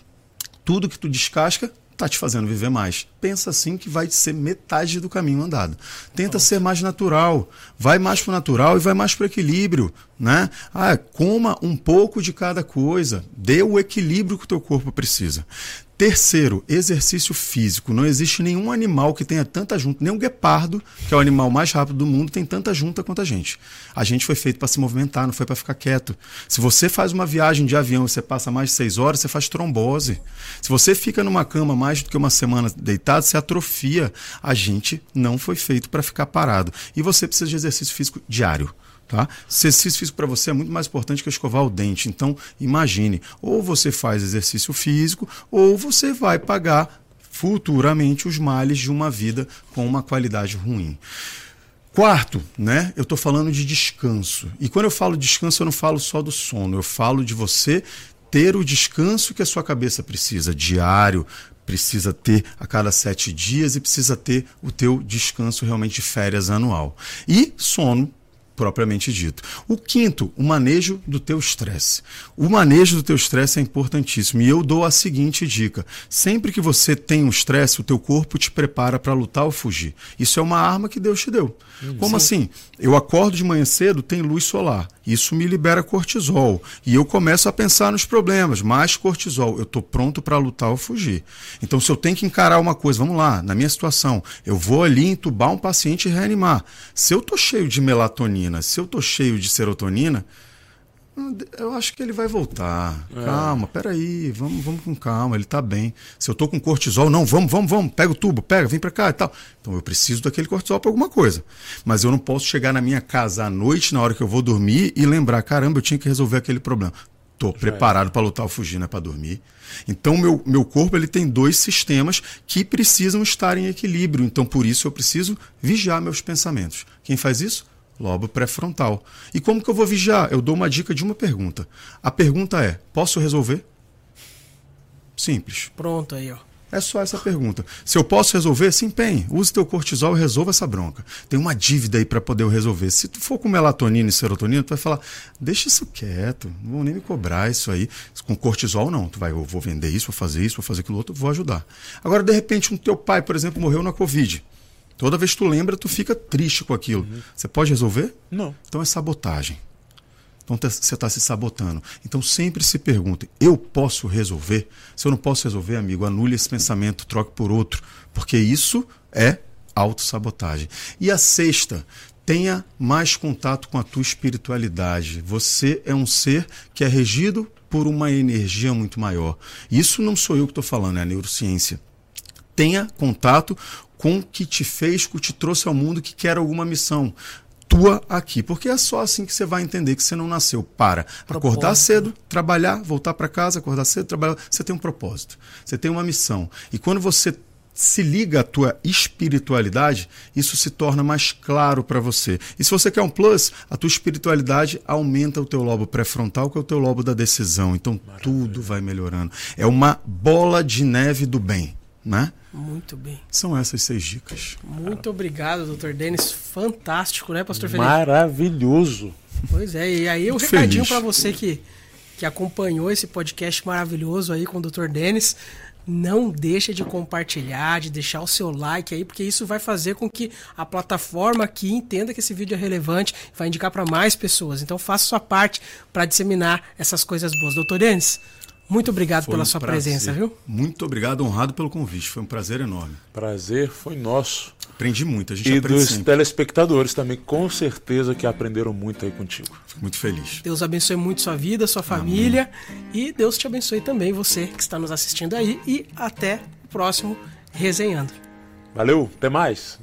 tudo que tu descasca tá te fazendo viver mais. Pensa assim que vai ser metade do caminho andado. Tenta Nossa. ser mais natural, vai mais pro natural e vai mais pro equilíbrio, né? Ah, coma um pouco de cada coisa, dê o equilíbrio que o teu corpo precisa. Terceiro, exercício físico. Não existe nenhum animal que tenha tanta junta, nem um guepardo, que é o animal mais rápido do mundo, tem tanta junta quanto a gente. A gente foi feito para se movimentar, não foi para ficar quieto. Se você faz uma viagem de avião e você passa mais de seis horas, você faz trombose. Se você fica numa cama mais do que uma semana deitado, você atrofia. A gente não foi feito para ficar parado. E você precisa de exercício físico diário. Tá? Exercício físico para você é muito mais importante que escovar o dente. Então, imagine: ou você faz exercício físico, ou você vai pagar futuramente os males de uma vida com uma qualidade ruim. Quarto, né? Eu estou falando de descanso. E quando eu falo descanso, eu não falo só do sono, eu falo de você ter o descanso que a sua cabeça precisa, diário, precisa ter a cada sete dias e precisa ter o teu descanso realmente de férias anual. E sono, propriamente dito. O quinto, o manejo do teu estresse. O manejo do teu estresse é importantíssimo e eu dou a seguinte dica: sempre que você tem um estresse, o teu corpo te prepara para lutar ou fugir. Isso é uma arma que Deus te deu. Como sim. assim? Eu acordo de manhã cedo, tem luz solar. Isso me libera cortisol e eu começo a pensar nos problemas. Mais cortisol, eu estou pronto para lutar ou fugir. Então, se eu tenho que encarar uma coisa, vamos lá, na minha situação, eu vou ali entubar um paciente e reanimar. Se eu estou cheio de melatonina se eu estou cheio de serotonina, eu acho que ele vai voltar. É. Calma, peraí, vamos, vamos com calma, ele está bem. Se eu estou com cortisol, não, vamos, vamos, vamos, pega o tubo, pega, vem para cá e tal. Então eu preciso daquele cortisol para alguma coisa. Mas eu não posso chegar na minha casa à noite, na hora que eu vou dormir, e lembrar, caramba, eu tinha que resolver aquele problema. Estou preparado para lutar ou fugir, não é para dormir. Então, meu, meu corpo ele tem dois sistemas que precisam estar em equilíbrio. Então, por isso, eu preciso vigiar meus pensamentos. Quem faz isso? Lobo pré-frontal. E como que eu vou vigiar? Eu dou uma dica de uma pergunta. A pergunta é: posso resolver? Simples. Pronto aí, ó. É só essa pergunta. Se eu posso resolver, se empenhe. Use teu cortisol e resolva essa bronca. Tem uma dívida aí para poder resolver. Se tu for com melatonina e serotonina, tu vai falar: deixa isso quieto, não vou nem me cobrar isso aí. Com cortisol, não. Tu vai, eu vou vender isso, vou fazer isso, vou fazer aquilo outro, vou ajudar. Agora, de repente, um teu pai, por exemplo, morreu na Covid. Toda vez que tu lembra, tu fica triste com aquilo. Uhum. Você pode resolver? Não. Então é sabotagem. Então você está se sabotando. Então sempre se pergunte: eu posso resolver? Se eu não posso resolver, amigo, anule esse pensamento, troque por outro. Porque isso é autossabotagem. E a sexta, tenha mais contato com a tua espiritualidade. Você é um ser que é regido por uma energia muito maior. Isso não sou eu que estou falando, é a neurociência. Tenha contato com que te fez, que te trouxe ao mundo, que quer alguma missão. Tu atua aqui, porque é só assim que você vai entender que você não nasceu para acordar cedo, trabalhar, voltar para casa, acordar cedo, trabalhar. Você tem um propósito, você tem uma missão. E quando você se liga à tua espiritualidade, isso se torna mais claro para você. E se você quer um plus, a tua espiritualidade aumenta o teu lobo pré-frontal, que é o teu lobo da decisão. Então Maravilha. tudo vai melhorando. É uma bola de neve do bem, né? Muito bem. São essas seis dicas. Muito obrigado, doutor Denis. Fantástico, né, pastor Felipe? Maravilhoso. Pois é, e aí o recadinho para você que, que acompanhou esse podcast maravilhoso aí com o doutor Denis não deixa de compartilhar, de deixar o seu like aí, porque isso vai fazer com que a plataforma aqui entenda que esse vídeo é relevante, vai indicar para mais pessoas. Então faça sua parte para disseminar essas coisas boas. Doutor Denis, muito obrigado foi pela um sua prazer. presença, viu? Muito obrigado, honrado pelo convite. Foi um prazer enorme. Prazer foi nosso. Aprendi muito, a gente E dos sempre. telespectadores também, com certeza que aprenderam muito aí contigo. Fico muito feliz. Deus abençoe muito sua vida, sua família. Amém. E Deus te abençoe também, você que está nos assistindo aí. E até o próximo Resenhando. Valeu, até mais.